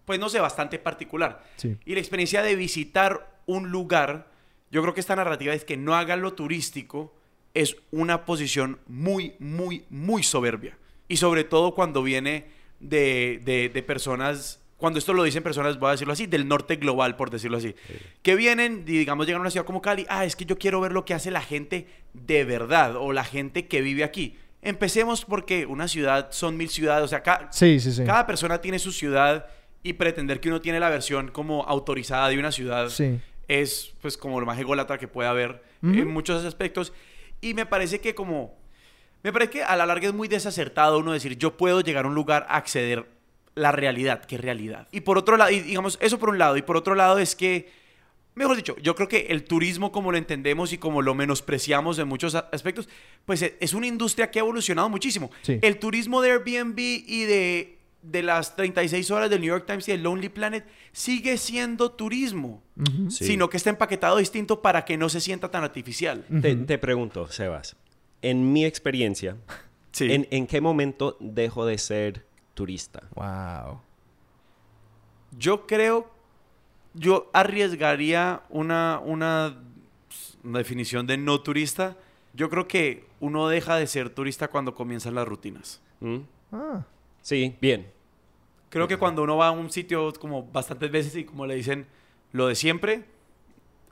pues no sé, bastante particular. Sí. Y la experiencia de visitar un lugar, yo creo que esta narrativa es que no haga lo turístico, es una posición muy, muy, muy soberbia. Y sobre todo cuando viene de, de- de personas, cuando esto lo dicen personas, voy a decirlo así, del norte global, por decirlo así, que vienen y digamos llegan a una ciudad como Cali, ah, es que yo quiero ver lo que hace la gente de verdad o la gente que vive aquí. Empecemos porque una ciudad son mil ciudades, o sea, ca- Sí, sí, sí. cada persona tiene su ciudad y pretender que uno tiene la versión como autorizada de una ciudad es pues como lo más ególatra que puede haber en muchos aspectos. Y me parece que como... Me parece que a la larga es muy desacertado uno decir yo puedo llegar a un lugar a acceder la realidad, ¿qué realidad? Y por otro lado, y digamos, eso por un lado, y por otro lado es que, mejor dicho, yo creo que el turismo como lo entendemos y como lo menospreciamos en muchos a- aspectos, pues e- es una industria que ha evolucionado muchísimo. Sí. El turismo de Airbnb y de, de las 36 horas del New York Times y del Lonely Planet sigue siendo turismo. Sí. sino que está empaquetado distinto para que no se sienta tan artificial. Te, te pregunto, Sebas, en mi experiencia, Sí. ¿en, en qué momento dejo de ser turista? Wow. Yo creo, yo arriesgaría una, una, una definición de no turista. Yo creo que uno deja de ser turista cuando comienzan las rutinas. ¿Mm? Ah. Sí, bien. Creo que cuando uno va a un sitio como bastantes veces y como le dicen lo de siempre,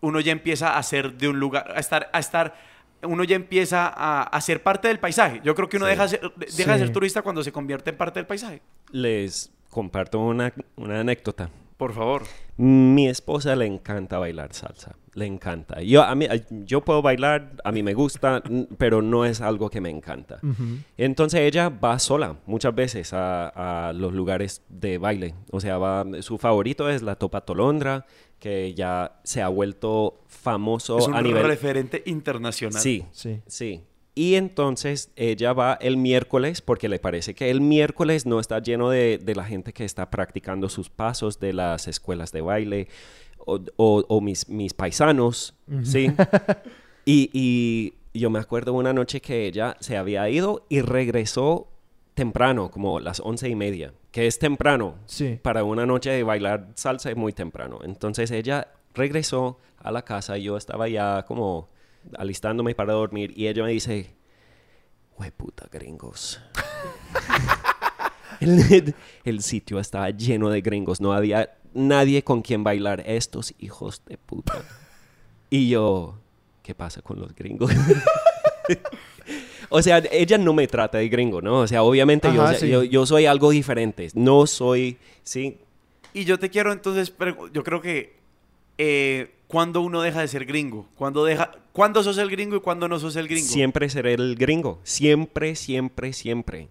uno ya empieza a ser de un lugar, a estar, a estar, uno ya empieza a, a ser parte del paisaje. Yo creo que uno Sí. deja, de ser- deja de Sí. ser turista cuando se convierte en parte del paisaje. Les comparto una, una anécdota. Por favor. Mi esposa le encanta bailar salsa, le encanta. Yo, a mí, yo puedo bailar, a mí me gusta, pero no es algo que me encanta. Ujú. Entonces ella va sola muchas veces a, a los lugares de baile. O sea, va, su favorito es la Topa Tolondra, que ya se ha vuelto famoso es un a nivel... referente internacional. Sí, Sí. sí. Y entonces ella va el miércoles porque le parece que el miércoles no está lleno de, de la gente que está practicando sus pasos de las escuelas de baile o, o- o mis, mis paisanos, ¿sí? *laughs* y, y yo me acuerdo una noche que ella se había ido y regresó temprano, como las once y media, que es temprano. Sí. Para una noche de bailar salsa es muy temprano. Entonces ella regresó a la casa y yo estaba ya como alistándome para dormir y ella me dice, "Hue puta gringos. *laughs* el, el sitio estaba lleno de gringos, no había nadie con quien bailar, estos hijos de puta. Y yo, ¿qué pasa con los gringos? *laughs* o sea, ella no me trata de gringo, ¿no? O sea, obviamente yo, Ajá, sí. yo, yo soy algo diferente. No soy, sí, Y yo te quiero entonces, yo creo que eh, cuando uno deja de ser gringo, cuando deja, cuándo sos el gringo y cuándo no sos el gringo. siempre seré el gringo. Siempre, siempre, siempre.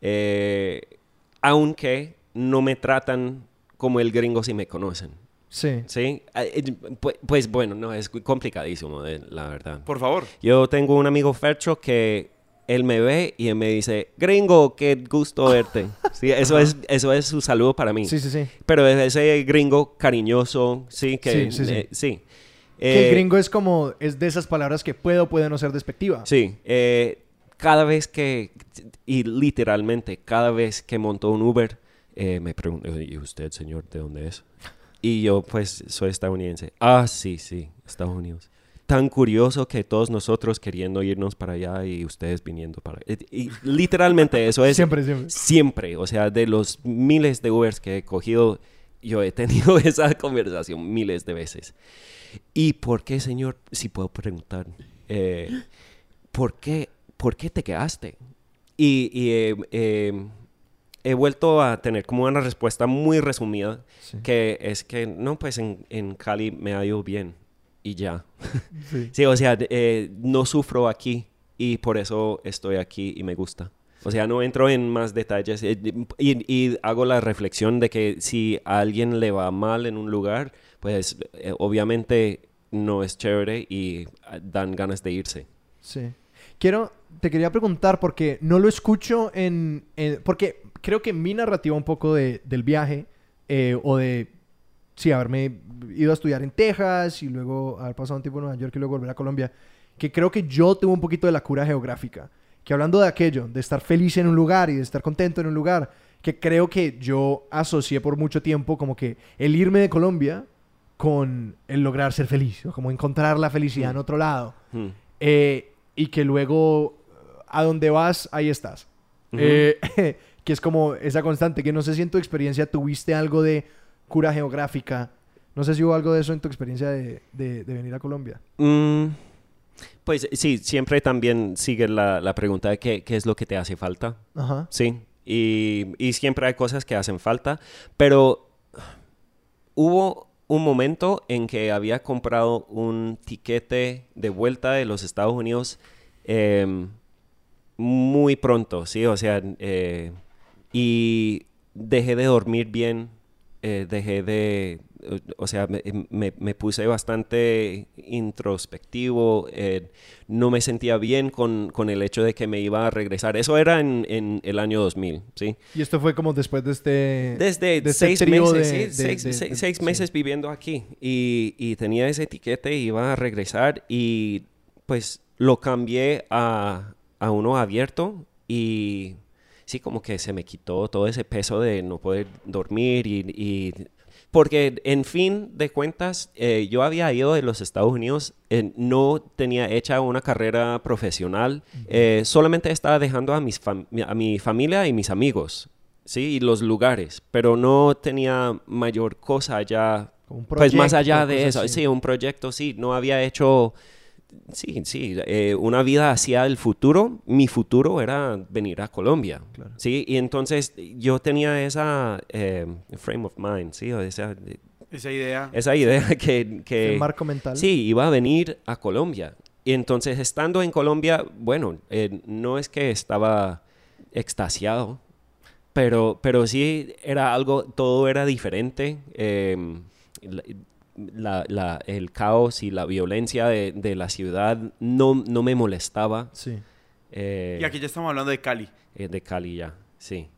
Eh, aunque no me tratan como el gringo si me conocen. Sí. ¿Sí? Eh, Pues, pues bueno, no, es complicadísimo, eh, la verdad. Por favor. Yo tengo un amigo Fercho que él me ve y él me dice, gringo, qué gusto verte. *laughs* Sí, eso, es, eso es su saludo para mí. Sí, sí, sí. Pero es ese gringo cariñoso, sí, que... Sí, sí, sí. eh, sí. que Eh, el gringo es como, es de esas palabras que puede o puede no ser despectiva. Sí, eh, cada vez que, y literalmente, cada vez que monto un Uber, eh, me pregunto, ¿y usted, señor, de dónde es? Y yo, pues, soy estadounidense. Ah, sí, sí, Estados Unidos. Tan curioso que todos nosotros queriendo irnos para allá y ustedes viniendo para... Y, y literalmente eso es... Siempre, siempre. Siempre, o sea, de los miles de Ubers que he cogido, yo he tenido *laughs* esa conversación miles de veces. ¿Y por qué, señor, si puedo preguntar, eh, ¿por, qué, ¿por qué te quedaste? y, y, eh, eh, he vuelto a tener como una respuesta muy resumida, Sí. que es que, no, pues en, en Cali me ha ido bien y ya. *laughs* Sí. Sí, o sea, eh, no sufro aquí y por eso estoy aquí y me gusta. O sea, no entro en más detalles eh, y, y hago la reflexión de que si a alguien le va mal en un lugar, pues eh, obviamente no es chévere y ah, dan ganas de irse. Sí. Quiero, te quería preguntar porque no lo escucho en, en- porque creo que mi narrativa un poco de, del viaje eh, o de, sí, haberme ido a estudiar en Texas y luego haber pasado un tiempo en Nueva York y luego volver a Colombia, que creo que yo tengo un poquito de la cura geográfica. Que hablando de aquello, de estar feliz en un lugar y de estar contento en un lugar, que creo que yo asocié por mucho tiempo como que el irme de Colombia con el lograr ser feliz, o como encontrar la felicidad en otro lado. Hmm. Eh, y que luego a donde vas, ahí estás. Ujú. Eh, *laughs* que es como esa constante, que no sé si en tu experiencia tuviste algo de cura geográfica. No sé si hubo algo de eso en tu experiencia de, de- de venir a Colombia. Mm, pues sí, siempre también sigue la, la pregunta de qué, qué es lo que te hace falta. Ajá. Sí, y, y siempre hay cosas que hacen falta, pero hubo un momento en que había comprado un tiquete de vuelta de los Estados Unidos em, muy pronto, sí, o sea, eh, y dejé de dormir bien, eh, dejé de, o sea, me, me- me puse bastante introspectivo, eh, no me sentía bien con, con el hecho de que me iba a regresar. Eso era en, en el año 2000, ¿sí? Y esto fue como después de este... Desde de este seis meses, de- sí, de- seis, sí. meses viviendo aquí y, y tenía ese etiquete, iba a regresar y pues lo cambié a, a uno abierto y sí, como que se me quitó todo ese peso de no poder dormir y... y- porque en fin de cuentas, eh, yo había ido de los Estados Unidos, eh, no tenía hecha una carrera profesional, eh, solamente estaba dejando a, mis a mi familia y mis amigos, ¿sí? Y los lugares, pero no tenía mayor cosa allá, un pues más proyecto, allá de eso, así. sí, un proyecto, sí, no había hecho, sí, sí, eh, una vida hacia el futuro, mi futuro era venir a Colombia, Claro. sí, y entonces yo tenía esa eh, frame of mind, sí, o esa, Esa idea. esa idea *laughs* que... que El marco mental. Sí, iba a venir a Colombia. Y entonces, estando en Colombia, bueno, eh, no es que estaba extasiado, pero, pero sí era algo, todo era diferente. La- la- el caos y la violencia de, de la ciudad no, no me molestaba. Sí. eh, Y aquí ya estamos hablando de Cali. eh, de Cali ya, sí.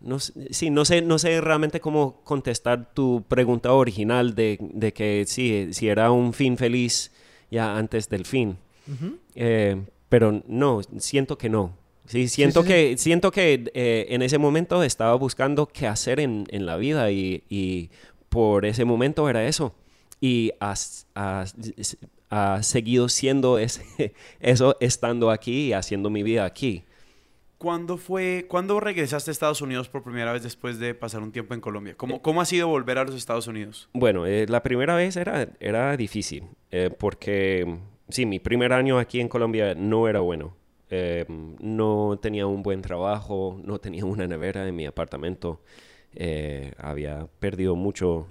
No, sí, no sé, no sé realmente cómo contestar tu pregunta original de, de que sí, si era un fin feliz ya antes del fin. Eh, pero no, siento que no. Sí, siento sí, sí. que, siento que eh, en ese momento estaba buscando qué hacer en, en la vida y, y por ese momento era eso. Y has, has- ha seguido siendo ese, *laughs* eso estando aquí y haciendo mi vida aquí. ¿Cuándo fue, cuándo regresaste a Estados Unidos por primera vez después de pasar un tiempo en Colombia? ¿Cómo, cómo ha sido volver a los Estados Unidos? Bueno, eh, la primera vez era, era difícil, eh, porque sí, mi primer año aquí en Colombia no era bueno. Eh, no tenía un buen trabajo, no tenía una nevera en mi apartamento, eh, había perdido mucho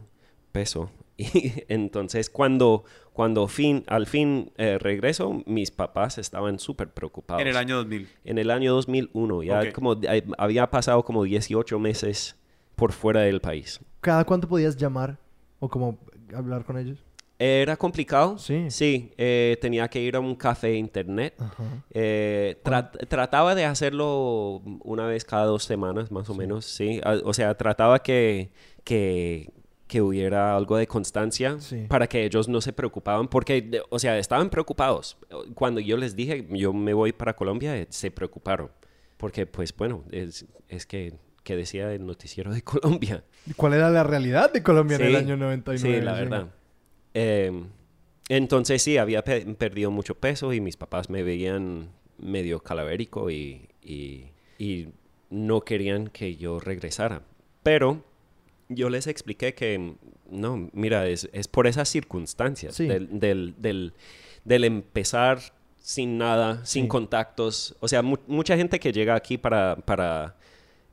peso. *laughs* Y entonces cuando, cuando fin, al fin eh, regreso, mis papás estaban súper preocupados. En el año 2000. En el año 2001, ya Ok. como eh, había pasado como 18 meses por fuera del país. ¿Cada cuánto podías llamar o como hablar con ellos? Era complicado. Sí. Sí, eh, tenía que ir a un café internet. Ajá. Eh, tra- trataba de hacerlo una vez cada dos semanas, más o menos, sí. O sea, trataba que, que, que hubiera algo de constancia Sí. para que ellos no se preocupaban, porque, de- o sea, estaban preocupados. Cuando yo les dije, yo me voy para Colombia, eh, se preocuparon. Porque, pues, bueno, es, es que, que decía el noticiero de *laughs* Colombia. ¿Y ¿Cuál era la realidad de Colombia en el Sí, año 99? Sí, la verdad. Eh, entonces sí, había pe- perdido mucho peso y mis papás me veían medio calavérico y, y- y no querían que yo regresara. Pero yo les expliqué que no, mira, es, es por esas circunstancias Sí. del, del, del- del empezar sin nada, sin Sí. contactos. O sea, mu- mucha gente que llega aquí para, para,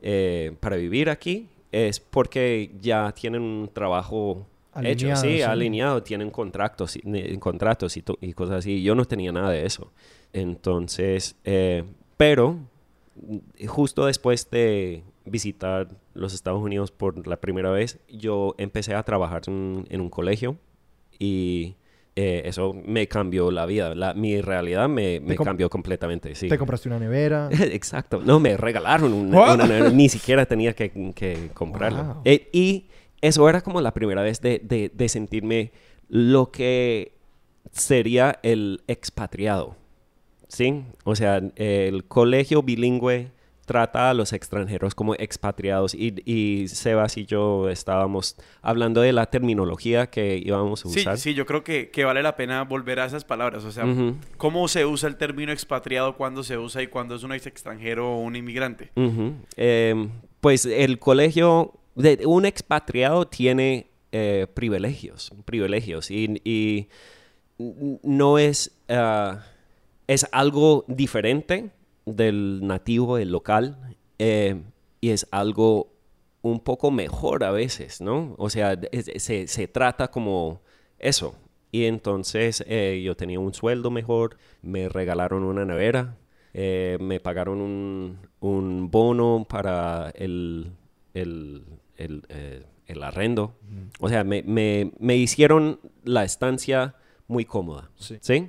eh, para vivir aquí es porque ya tienen un trabajo hecho, Alineado, sí, sí. alineado, tienen contratos, eh, contratos y, y cosas así. Yo no tenía nada de eso. Entonces, eh, pero mm, justo después de visitar los Estados Unidos por la primera vez, yo empecé a trabajar en, en un colegio y eh, eso me cambió la vida. La- mi realidad me, me com- cambió completamente, sí. Te compraste una nevera. *laughs* Exacto. No, me regalaron una nevera, Ni siquiera tenía que, que comprarlo. Wow. Eh, y eso era como la primera vez de, de- de sentirme lo que sería el expatriado. ¿Sí? O sea, el colegio bilingüe trata a los extranjeros como expatriados y, y Sebas y yo estábamos hablando de la terminología que íbamos a Sí, usar. sí, yo creo que, que vale la pena volver a esas palabras. O sea. ¿cómo se usa el término expatriado? ¿Cuándo se usa y cuándo es un ex extranjero o un inmigrante? Eh, pues el colegio, de, un expatriado tiene eh, privilegios, privilegios y, y no es, ah, es algo diferente del nativo, del local, eh, y es algo un poco mejor a veces, ¿no? O sea, se, se trata como eso. Y entonces eh, yo tenía un sueldo mejor, me regalaron una nevera, me pagaron un, un bono para el, el, el, eh, el arrendo. O sea, me, me- me hicieron la estancia muy cómoda. Sí. ¿sí?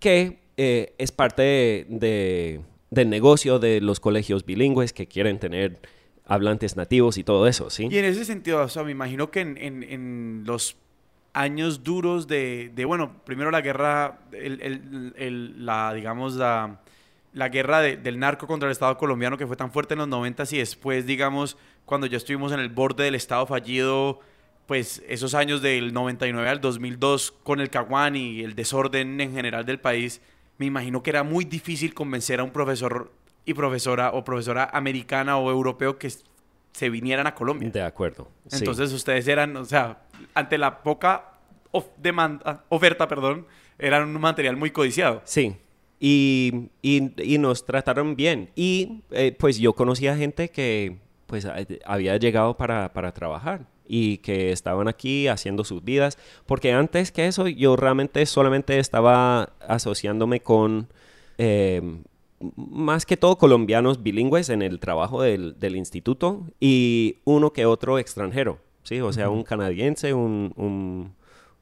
Que eh, es parte de, de- del negocio de los colegios bilingües que quieren tener hablantes nativos y todo eso, ¿sí? Y en ese sentido, o sea, me imagino que en, en- en los años duros de, de, bueno, primero la guerra, el- el- el- la, digamos, la, la guerra de- del narco contra el Estado colombiano que fue tan fuerte en los 90 y después, digamos, cuando ya estuvimos en el borde del Estado fallido, pues esos años del 99 al 2002 con el Caguán y el desorden en general del país, me imagino que era muy difícil convencer a un profesor y profesora o profesora americana o europeo que se vinieran a Colombia. De acuerdo. sí. Entonces ustedes eran, o sea, ante la poca of- demanda, oferta, perdón, eran un material muy codiciado. Sí. Y, y- y nos trataron bien. Y eh, pues yo conocía gente que pues había llegado para, para trabajar y que estaban aquí haciendo sus vidas. Porque antes que eso yo realmente solamente estaba asociándome con eh, más que todo colombianos bilingües en el trabajo del, del instituto y uno que otro extranjero. Sí, o sea, un canadiense, un, un-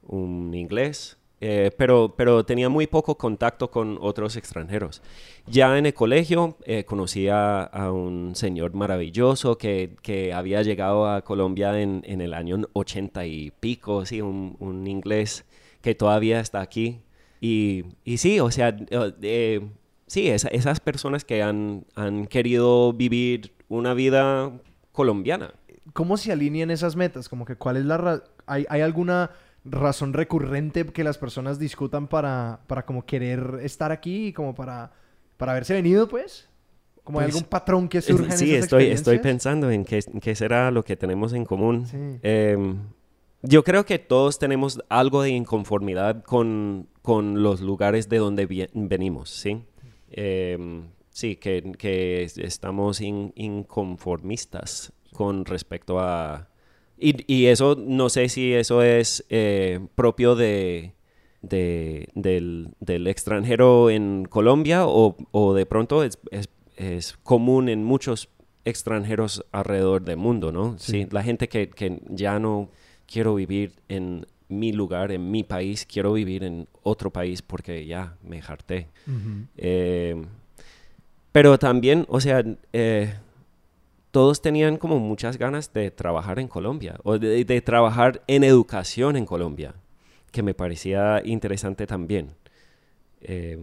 un inglés, eh, pero, pero tenía muy poco contacto con otros extranjeros. Ya en el colegio eh, conocí a, un señor maravilloso que, que había llegado a Colombia en, en el año 80 y pico, sí, un, un inglés que todavía está aquí. Y, y sí, o sea, eh, eh, sí, esa- esas personas que han, han querido vivir una vida colombiana. ¿Cómo se alinean esas metas? Como que cuál es la ¿Hay, hay alguna razón recurrente que las personas discutan para, para como querer estar aquí y como para, para haberse venido, pues? ¿Como hay Pues, algún patrón que surja en Sí, esas estoy, estoy pensando en qué, en qué será lo que tenemos en común. Sí. Em, yo creo que todos tenemos algo de inconformidad con, con los lugares de donde vi- venimos, ¿sí? Em, sí, que, que es- estamos in- inconformistas con respecto a... Y, y eso, no sé si eso es eh, propio de, de- del, del extranjero en Colombia o, o de pronto es, es- es común en muchos extranjeros alrededor del mundo, ¿no? Sí. Sí, la gente que, que ya no quiero vivir en mi lugar, en mi país, quiero vivir en otro país porque ya me harté. Eh, pero también, o sea, eh, todos tenían como muchas ganas de trabajar en Colombia o de, de trabajar en educación en Colombia, que me parecía interesante también. Eh,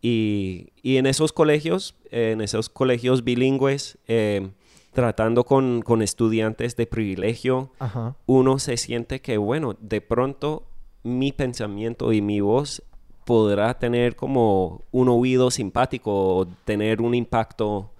y, y en esos colegios, en esos colegios bilingües, eh, tratando con, con estudiantes de privilegio, Ajá. uno se siente que, bueno, de pronto mi pensamiento y mi voz podrá tener como un oído simpático o tener un impacto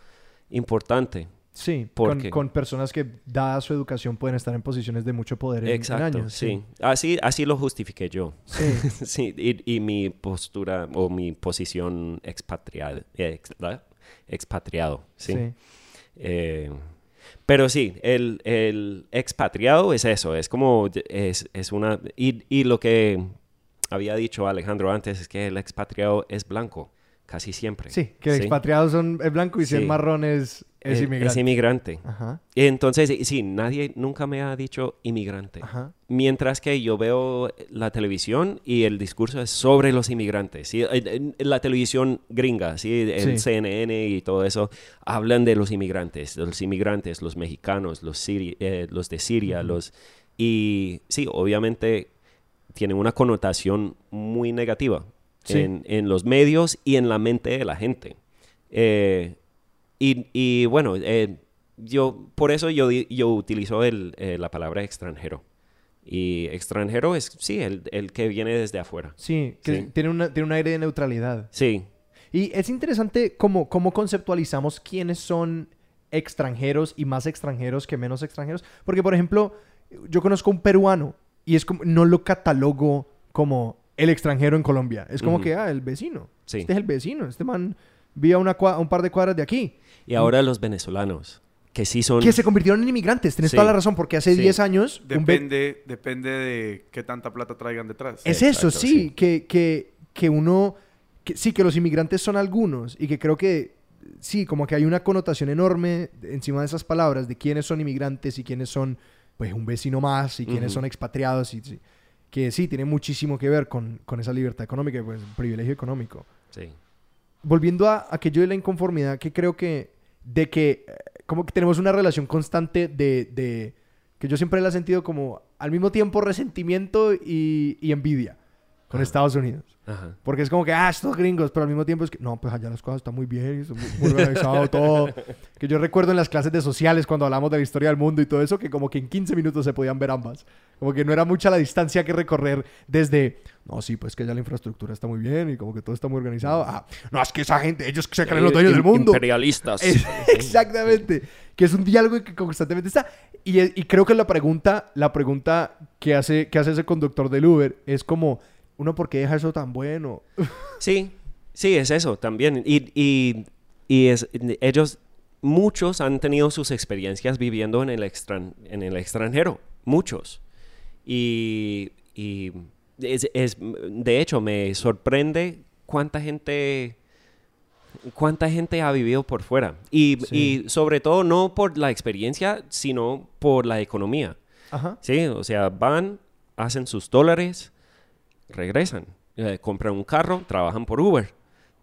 importante. Sí, ¿Por con, personas que, dada su educación, pueden estar en posiciones de mucho poder en, en Exacto, años. sí. Así, así lo justifiqué yo. Sí. *laughs* sí, y, y mi postura o mi posición expatriado, ex- ¿verdad? expatriado, sí. sí. Eh, pero sí, el, el expatriado es eso, es como, es, es una, y, y lo que había dicho Alejandro antes es que el expatriado es blanco, casi siempre. Sí, que expatriados son blanco y si Sí. es marrón es, Eh, inmigrante. Es inmigrante. Ajá, Entonces, sí, nadie nunca me ha dicho inmigrante. ajá. Mientras que yo veo la televisión y el discurso es sobre los inmigrantes. en La televisión gringa, ¿sí? en Sí. CNN y todo eso, hablan de los inmigrantes, los inmigrantes, los mexicanos, los, siri- eh, los de Siria, los... Y sí, obviamente tienen una connotación muy negativa Sí. en, en los medios y en la mente de la gente. Eh, y, y bueno, eh, yo por eso yo, yo utilizo el, eh, la palabra extranjero. Y extranjero es, sí, el, el que viene desde afuera. Sí, que Sí. Tiene, una, tiene un aire de neutralidad. Sí, Y es interesante cómo, cómo conceptualizamos quiénes son extranjeros y más extranjeros que menos extranjeros. Porque, por ejemplo, yo conozco un peruano y es como, no lo catalogo como el extranjero en Colombia. Es como que, ah, el vecino. Sí. Este es el vecino. Este man vive a, una un par de cuadras de aquí. y ahora los venezolanos, que sí son... Que se convirtieron en inmigrantes. Tienes Sí. toda la razón, porque hace Sí. 10 años... un Depende, depende de qué tanta plata traigan detrás. Es eso, Exacto, sí, sí. Que, que, que uno, que, sí, que los inmigrantes son algunos y que creo que, sí, como que hay una connotación enorme encima de esas palabras de quiénes son inmigrantes y quiénes son, pues, un vecino más y quiénes Ujú. son expatriados y sí, que sí, tiene muchísimo que ver con, con esa libertad económica y pues privilegio económico. Sí. Volviendo a aquello de la inconformidad, que creo que, de que, eh, como que tenemos una relación constante de, de que yo siempre la he sentido como al mismo tiempo resentimiento y, y envidia con Ajá. Estados Unidos. Ajá. Porque es como que, ah, estos gringos, pero al mismo tiempo es que, no, pues allá las cosas están muy bien, está muy, muy organizado todo. *laughs* Que yo recuerdo en las clases de sociales cuando hablamos de la historia del mundo y todo eso, que como que en 15 minutos se podían ver ambas. Como que no era mucha la distancia que recorrer desde, no, sí, pues que ya la infraestructura está muy bien y como que todo está muy organizado. Ah, no, es que esa gente, ellos se creen los dueños del mundo. Imperialistas. *laughs* Exactamente. Que es un diálogo que constantemente está. Y, y creo que la pregunta, la pregunta que hace, que hace ese conductor del Uber es como, uno, ¿por qué deja eso tan bueno? *laughs* Sí, sí, es eso también. Y, y, y es, ellos, muchos han tenido sus experiencias viviendo en el, extran, en el extranjero, muchos. Y, y es, es- de hecho, me sorprende cuánta gente, cuánta gente ha vivido por fuera. Y, Sí. y sobre todo no por la experiencia, sino por la economía. Ajá. Sí, o sea, van, hacen sus dólares, regresan, eh, compran un carro, trabajan por Uber.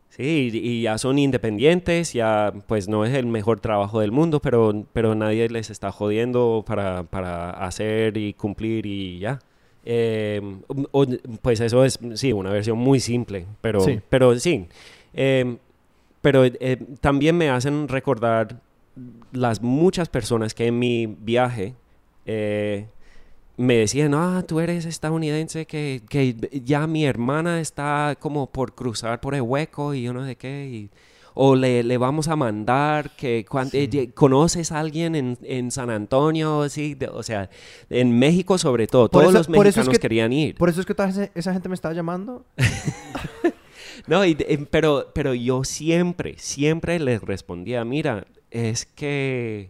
Sí, y, ya son independientes, ya pues no es el mejor trabajo del mundo, pero, pero nadie les está jodiendo para, para hacer y cumplir y ya. Eh, o- pues eso es, sí, una versión muy simple, pero Sí. pero sí. Eh, pero eh, también me hacen recordar las muchas personas que en mi viaje eh, me decían, ah, tú eres estadounidense, que, que ya mi hermana está como por cruzar por el hueco y yo no sé qué. y- o le, le vamos a mandar que cuan- Sí. eh, conoces a alguien en, en San Antonio, sí, de- o sea, en México sobre todo, Por todos eso- los por eso es mexicanos que- querían ir. Por eso es que esa gente me estaba llamando. *laughs* No, y eh, pero, pero yo siempre, siempre les respondía, mira, es que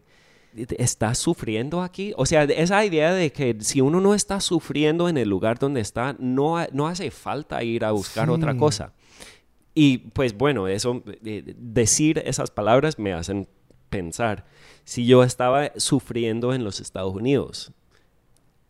estás sufriendo aquí. O sea, esa idea de que si uno no está sufriendo en el lugar donde está, no, no hace falta ir a buscar otra cosa. Y pues bueno, eso, eh, decir esas palabras me hacen pensar si yo estaba sufriendo en los Estados Unidos.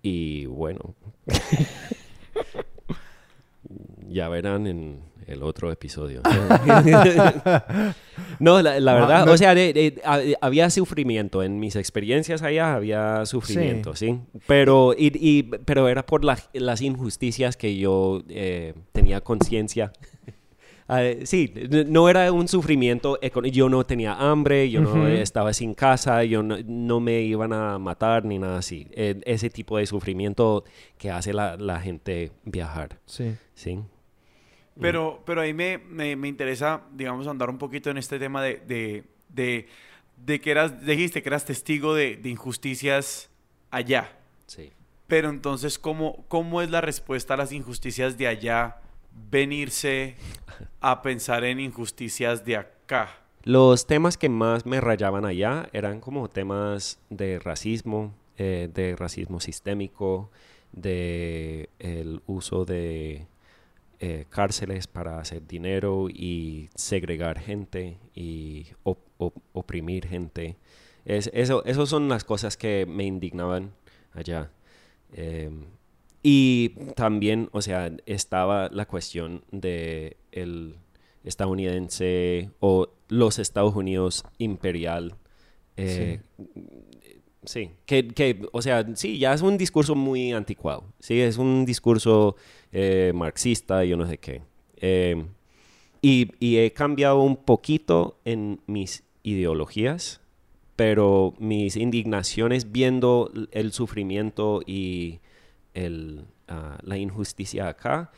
Y bueno, *laughs* ya verán en el otro episodio. *laughs* no, la, la Ah, verdad, no- o sea, de- de- ha- había sufrimiento. En mis experiencias allá había sufrimiento, ¿sí? Pero, y, y- pero era por la- las injusticias que yo eh, tenía conciencia. *laughs* Ah, sí, no era un sufrimiento, yo no tenía hambre, yo no estaba sin casa, yo no, no me iban a matar ni nada así. Eh, ese tipo de sufrimiento que hace la, la gente viajar, Sí. ¿sí? Pero, pero ahí me, me, me interesa, digamos, andar un poquito en este tema de, de, de, de que eras, dijiste que eras testigo de, de injusticias allá. Sí. Pero entonces, ¿cómo, ¿cómo es la respuesta a las injusticias de allá venirse *laughs* a pensar en injusticias de acá? Los temas que más me rayaban allá eran como temas de racismo, eh, de racismo sistémico, de el uso de eh, cárceles para hacer dinero y segregar gente y op- op- oprimir gente. Es, eso, esas son las cosas que me indignaban allá. Em, y también, o sea, estaba la cuestión de el estadounidense o los Estados Unidos imperial. eh, sí. Que, que, o sea, sí, ya es un discurso muy anticuado. Sí, es un discurso eh, marxista, yo no sé qué. Eh, y, y he cambiado un poquito en mis ideologías, pero mis indignaciones viendo el sufrimiento y el, ah, la injusticia acá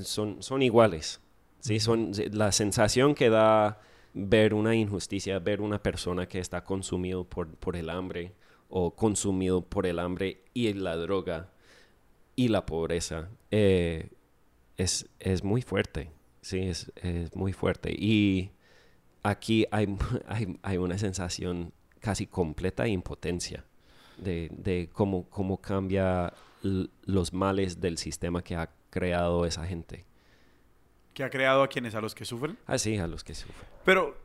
son, son iguales. ¿sí? Son, la sensación que da ver una injusticia, ver una persona que está consumido por, por el hambre o consumido por el hambre y la droga y la pobreza eh, es, es muy fuerte. Sí, es, es muy fuerte. Y aquí hay, *laughs* hay, hay una sensación casi completa de impotencia de, de cómo, cómo cambia los males del sistema que ha creado esa gente. Que ha creado a quienes, a los que sufren. Así a los que sufren. Pero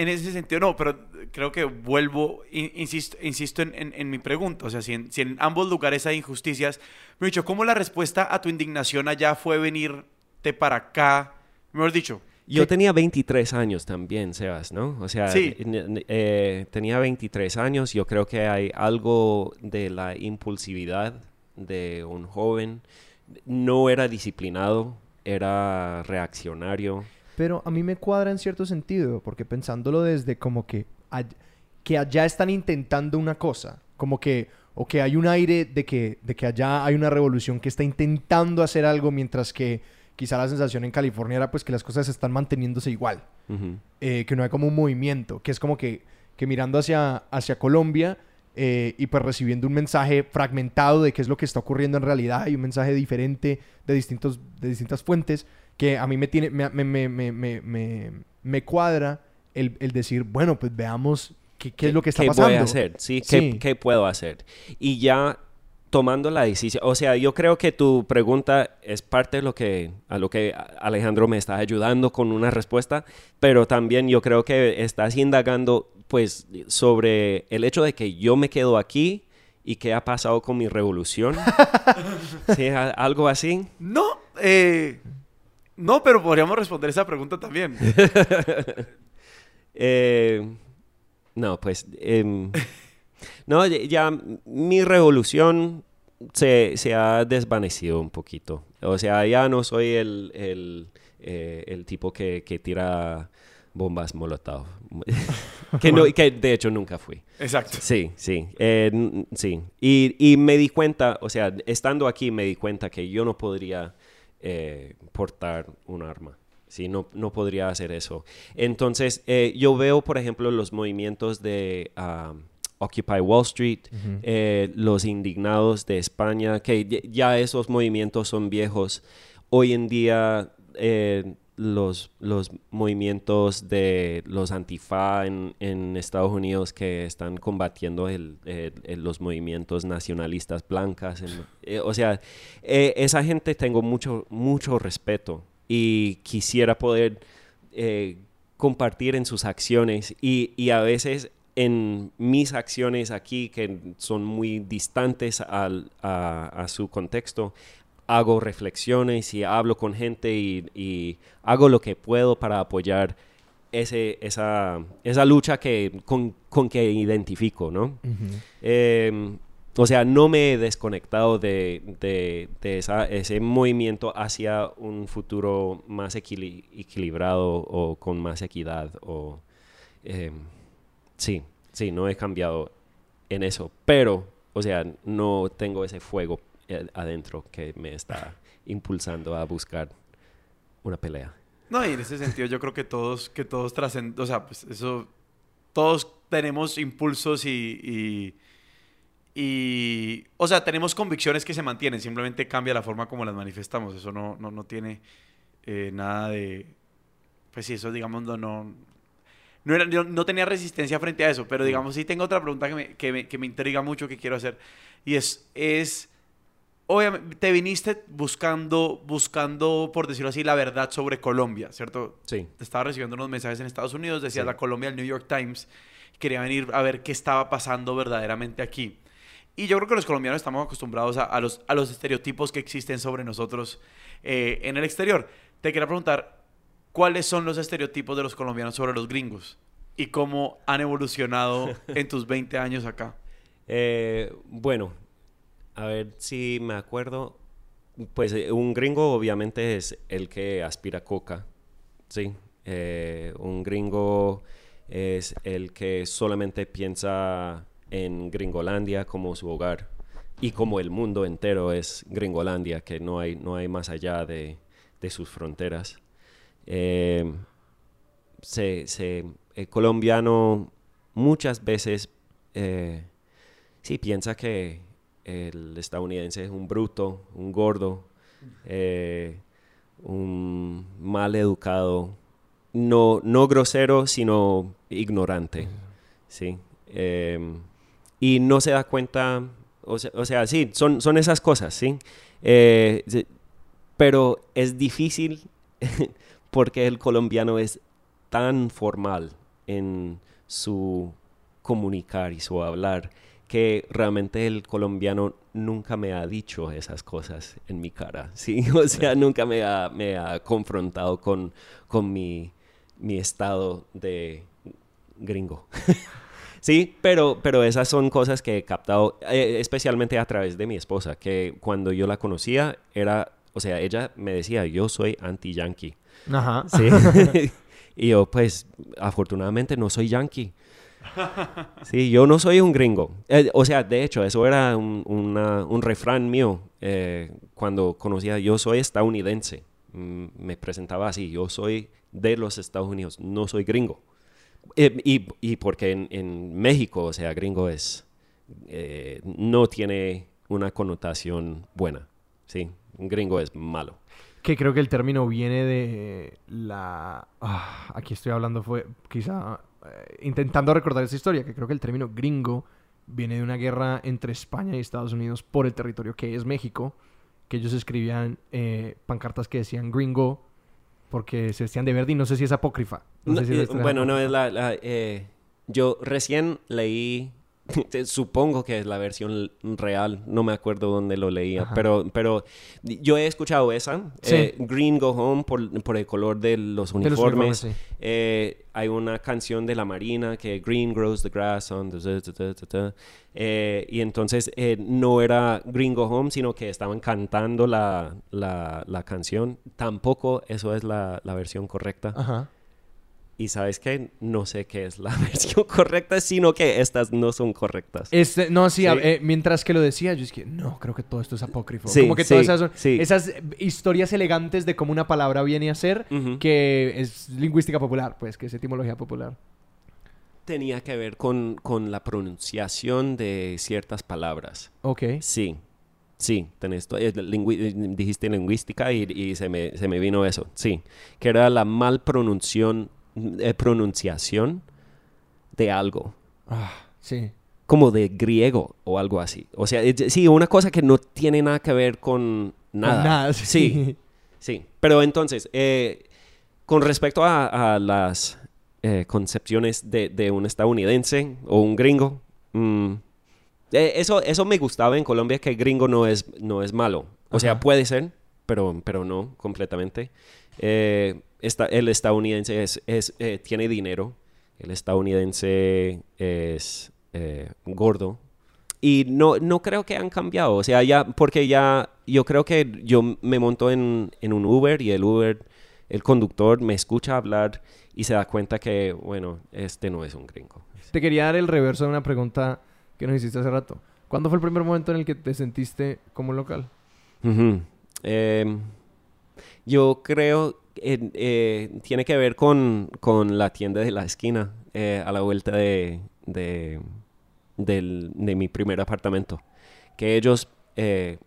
en ese sentido, no, pero creo que vuelvo, in- insisto, insisto en, en- en mi pregunta. O sea, si en, si en ambos lugares hay injusticias, me he dicho, ¿cómo la respuesta a tu indignación allá fue venirte para acá? Mejor dicho, Yo ¿qué- tenía 23 años también, Sebas, ¿no? O sea, Sí. eh, tenía 23 años. Yo creo que hay algo de la impulsividad de un joven. No era disciplinado, era reaccionario. Pero a mí me cuadra en cierto sentido, porque pensándolo desde como que, all- que allá están intentando una cosa, como que, o que hay un aire de que, de que allá hay una revolución que está intentando hacer algo, mientras que quizá la sensación en California era pues que las cosas están manteniéndose igual, eh, que no hay como un movimiento, que es como que, que mirando hacia, hacia Colombia eh, y pues recibiendo un mensaje fragmentado de qué es lo que está ocurriendo en realidad y un mensaje diferente de, distintos, de distintas fuentes que a mí me tiene me, me, me, me, me, me- me cuadra el, el decir, bueno, pues veamos qué, qué es lo que está ¿Qué pasando. voy a hacer? ¿Sí? ¿Qué, Sí. qué puedo hacer? Y ya tomando la decisión, o sea, yo creo que tu pregunta es parte de lo que, a lo que Alejandro me está ayudando con una respuesta, pero también yo creo que estás indagando, pues, sobre el hecho de que yo me quedo aquí y qué ha pasado con mi revolución. *laughs* ¿Sí? Algo así. no, eh, no, pero podríamos responder esa pregunta también. *laughs* Eh, no, pues. em, no, ya- mi revolución se, se ha desvanecido un poquito. O sea, ya no soy el, el, eh, el tipo que, que tira bombas molotov. *laughs* que, no, que de hecho nunca fui. Exacto. Sí, sí, eh, sí. Y, y me di cuenta, o sea, estando aquí me di cuenta que yo no podría eh, portar un arma. Sí, no, no podría hacer eso. Entonces, eh, yo veo, por ejemplo, los movimientos de Occupy Wall Street, eh, los indignados de España, que ya- ya esos movimientos son viejos. Hoy en día, eh, los, los movimientos de los antifa en, en Estados Unidos que están combatiendo el- los movimientos nacionalistas blancas. eh, o sea, eh, esa gente tengo mucho, mucho respeto y quisiera poder eh, compartir en sus acciones y, y a veces en mis acciones aquí que son muy distantes al- a, a su contexto, hago reflexiones y hablo con gente y, y hago lo que puedo para apoyar ese, esa, esa lucha que, con, con que identifico, ¿no? Eh, o sea, no me he desconectado de, de- de esa- ese movimiento hacia un futuro más equili- equilibrado o con más equidad. O, eh, sí, sí, no he cambiado en eso. Pero, o sea, no tengo ese fuego adentro que me está impulsando a buscar una pelea. No, y en ese sentido yo creo que todos, que todos trascendemos, o sea, pues eso todos tenemos impulsos y, y, y, o sea, tenemos convicciones que se mantienen, simplemente cambia la forma como las manifestamos, eso no, no, no tiene eh, nada de, pues sí, eso digamos no, no, no, era, yo no tenía resistencia frente a eso, pero digamos sí tengo otra pregunta que me, que me, que me intriga mucho que quiero hacer y es, es, obviamente, te viniste buscando, buscando, por decirlo así, la verdad sobre Colombia, ¿cierto? Sí. Te estaba recibiendo unos mensajes en Estados Unidos, decía Sí. la Colombia, el New York Times, quería venir a ver qué estaba pasando verdaderamente aquí. Y yo creo que los colombianos estamos acostumbrados a, a los, a los estereotipos que existen sobre nosotros eh, en el exterior. Te quería preguntar, ¿cuáles son los estereotipos de los colombianos sobre los gringos? ¿Y cómo han evolucionado *laughs* en tus 20 años acá? Eh, bueno, a ver si me acuerdo. Pues eh, un gringo obviamente es el que aspira coca, ¿sí? Eh, un gringo es el que solamente piensa en Gringolandia como su hogar y como el mundo entero es Gringolandia, que no hay, no hay más allá de, de sus fronteras. Eh, se, se- el colombiano muchas veces sí piensa que el estadounidense es un bruto, un gordo, eh, un mal educado, no, no grosero, sino ignorante, ¿sí? Em, y no se da cuenta, o sea, sí, son, son esas cosas, ¿sí? Eh, pero es difícil *laughs* porque el colombiano es tan formal en su comunicar y su hablar que realmente el colombiano nunca me ha dicho esas cosas en mi cara, *laughs* ¿sí? O sea, nunca me ha, me ha confrontado con, con mi, mi estado de gringo. *laughs* Sí, pero, pero esas son cosas que he captado, eh, especialmente a través de mi esposa, que cuando yo la conocía era, o sea, ella me decía, yo soy anti-yankee. Ajá. Sí. *laughs* y yo, pues, afortunadamente no soy yankee. *laughs* Sí, yo no soy un gringo. Eh, o sea, de hecho, eso era un, refrán mío eh, cuando conocía, yo soy estadounidense. Mm, me presentaba así, yo soy de los Estados Unidos, no soy gringo. Eh, y, porque en, México, o sea, gringo es, no tiene una connotación buena. Sí, un gringo es malo. Que creo que el término viene de la... ah, aquí estoy hablando, fue quizá eh, intentando recordar esa historia, que creo que el término gringo viene de una guerra entre España y Estados Unidos por el territorio que es México, que ellos escribían eh, pancartas que decían gringo porque se vestían de verde y no sé si es apócrifa. No No, sé si esa eh, bueno, no es la... la, eh, yo recién leí, *laughs* supongo que es la versión real, no me acuerdo dónde lo leía, Ajá. pero, pero yo he escuchado esa, Sí. eh, Green Go Home, por, por el color de los De los uniformes. sí. Eh, hay una canción de la Marina que Green grows the grass on the... ta, ta, ta, ta, ta. Eh, y entonces no era Green Go Home, sino que estaban cantando la, la, la canción. Tampoco eso es la, la versión correcta. Ajá. Y sabes qué, no sé qué es la *laughs* versión correcta, sino que estas no son correctas. Este, no, sí, Sí. eh, mientras que lo decía, yo es que no, creo que todo esto es apócrifo. Sí, Como que sí, todas esas, sí. esas historias elegantes de cómo una palabra viene a ser, que es lingüística popular, pues, que es etimología popular. Tenía que ver con, con la pronunciación de ciertas palabras. Ok. Sí, sí, tenés eh, lingüi- eh, dijiste lingüística y, y se, me, se me vino eso. Sí, que era la mal pronunciación, eh, pronunciación de algo. Ah, sí. como de griego o algo así. O sea, es- sí, una cosa que no tiene nada que ver con nada. nada, sí. sí. sí. Pero entonces, eh, con respecto a, a las eh, concepciones de, de un estadounidense o un gringo, mm, eh, eso, eso me gustaba en Colombia, que gringo no es, no es malo. O sea, puede ser, pero, pero no completamente. Eh, el estadounidense es, es, eh, tiene dinero, el estadounidense es eh, gordo. Y no, no creo que han cambiado, o sea, ya, porque ya, yo creo que yo me monto en, en un Uber y el Uber, el conductor me escucha hablar y se da cuenta que, bueno, este no es un gringo. Te quería dar el reverso de una pregunta que nos hiciste hace rato. ¿Cuándo fue el primer momento en el que te sentiste como local? Yo creo que eh, tiene que ver con, con la tienda de la esquina. eh, a la vuelta de, de, del- de mi primer apartamento. Que ellos, eh,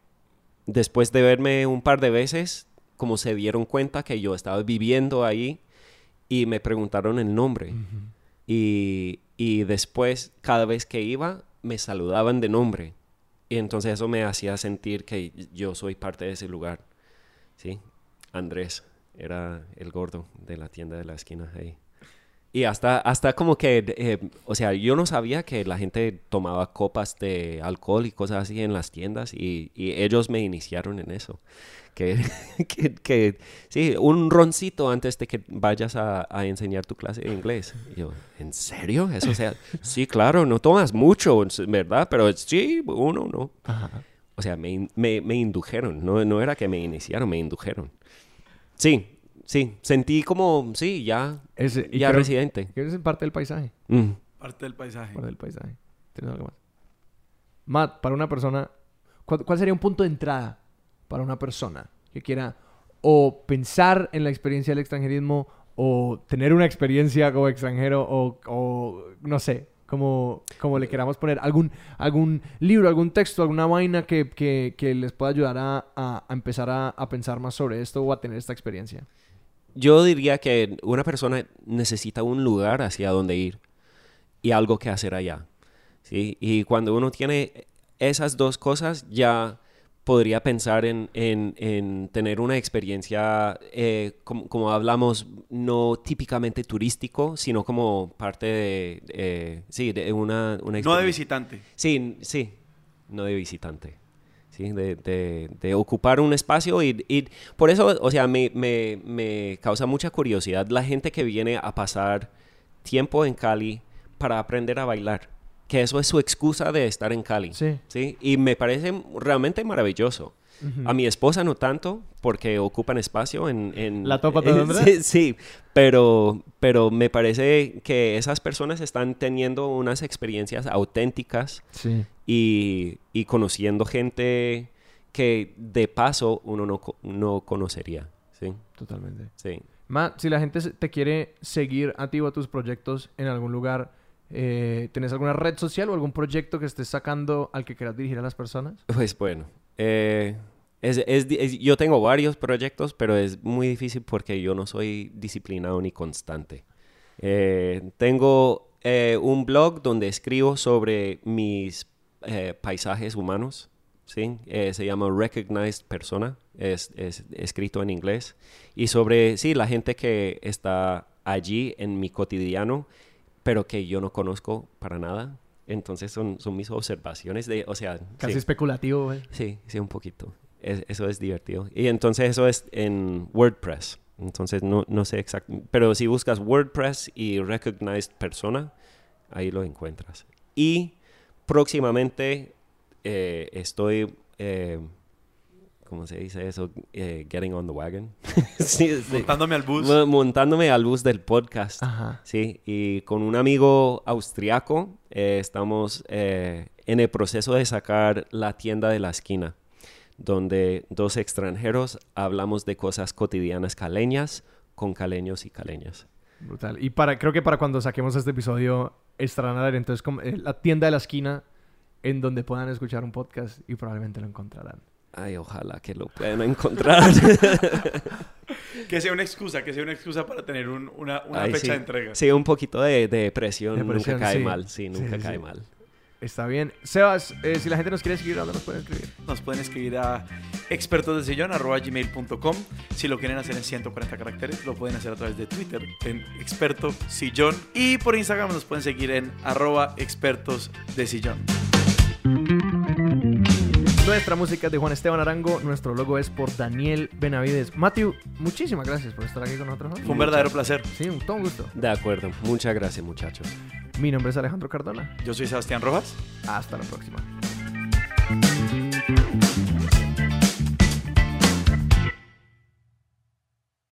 después de verme un par de veces, como se dieron cuenta que yo estaba viviendo ahí y me preguntaron el nombre. Y, y después, cada vez que iba, me saludaban de nombre. Y entonces eso me hacía sentir que yo soy parte de ese lugar. ¿Sí? Andrés era el gordo de la tienda de la esquina ahí. Y hasta, hasta como que, eh, o sea, yo no sabía que la gente tomaba copas de alcohol y cosas así en las tiendas y, y ellos me iniciaron en eso. Que, *laughs* que, que, sí, un roncito antes de que vayas a, a enseñar tu clase de inglés. Y yo, ¿en serio? Eso o sea, *laughs* sí, claro, no tomas mucho, ¿verdad? Pero sí, uno no. O sea, me, me, me indujeron, no, no era que me iniciaron, me indujeron. Sí, sí, sentí como, sí, ya, Ese- y ya creo- residente. que es parte del paisaje. Mm. Parte del paisaje. Parte del paisaje. ¿Tienes algo más? Matt, para una persona, ¿cuál, cuál sería un punto de entrada para una persona que quiera o pensar en la experiencia del extranjerismo o tener una experiencia como extranjero o, o no sé, como, como le queramos poner, algún, algún libro, algún texto, alguna vaina que, que- que les pueda ayudar a, a- empezar a, a pensar más sobre esto o a tener esta experiencia? Yo diría que una persona necesita un lugar hacia donde ir y algo que hacer allá. ¿sí? Y cuando uno tiene esas dos cosas, ya podría pensar en, en- en tener una experiencia, eh, como, como hablamos, no típicamente turístico, sino como parte de, eh, sí, de una, una No de visitante. Sí, sí, no de visitante. Sí, de, de- de ocupar un espacio y, y por eso, o sea, me, me- me causa mucha curiosidad la gente que viene a pasar tiempo en Cali para aprender a bailar. Que eso es su excusa de estar en Cali. Sí. ¿sí? Y me parece realmente maravilloso. A mi esposa no tanto, porque ocupan espacio en... en ¿La topa *laughs* vendrá? sí, sí, pero, pero me parece que esas personas están teniendo unas experiencias auténticas Sí. y, y conociendo gente que de paso uno no, no conocería. Sí, Totalmente. sí. Matt, si la gente te quiere seguir a ti o a tus proyectos en algún lugar, eh, ¿tienes alguna red social o algún proyecto que estés sacando al que quieras dirigir a las personas? Pues bueno, eh, es, es es- yo tengo varios proyectos, pero es muy difícil porque yo no soy disciplinado ni constante. Eh, tengo eh, un blog donde escribo sobre mis eh, paisajes humanos, ¿sí? Eh, se llama Recognized Persona, es, es escrito en inglés, y sobre, sí, la gente que está allí en mi cotidiano, pero que yo no conozco para nada. Entonces son, son mis observaciones de, o sea, Casi sí. especulativo, güey. Sí, sí, un poquito. Es- eso es divertido. Y entonces eso es en WordPress. Entonces no, no sé exactamente. Pero si buscas WordPress y Recognized Persona, ahí lo encuentras. Y próximamente eh, estoy, eh, ¿cómo se dice eso? Eh, getting on the wagon. *laughs* sí, sí. Montándome al bus. Mo- Montándome al bus del podcast. Ajá. Sí, y con un amigo austriaco eh, estamos eh, en el proceso de sacar la tienda de la esquina, donde dos extranjeros hablamos de cosas cotidianas caleñas con caleños y caleñas. Brutal. Y para, creo que para cuando saquemos este episodio estarán a ver entonces como, eh, la tienda de la esquina en donde puedan escuchar un podcast y probablemente lo encontrarán. Ay, ojalá que lo puedan encontrar. *laughs* Que sea una excusa, que sea una excusa para tener un- una, una Ay, fecha sí. de entrega. Sí, un poquito de, de presión, Depresión, nunca cae sí. mal. Sí, nunca sí, cae sí. mal. Está bien. Sebas, eh, si la gente nos quiere seguir, ¿dónde nos pueden escribir? Nos pueden escribir a expertosdesillón.gmail.com Si lo quieren hacer en 140 caracteres, lo pueden hacer a través de Twitter en experto sillón. Y por Instagram nos pueden seguir en arroba expertos de sillón. Nuestra música es de Juan Esteban Arango. Nuestro logo es por Daniel Benavides. Matthew, muchísimas gracias por estar aquí con nosotros. Fue un verdadero placer. Sí, un, todo un gusto. De acuerdo. Muchas gracias, muchachos. Mi nombre es Alejandro Cardona. Yo soy Sebastián Rojas. Hasta la próxima.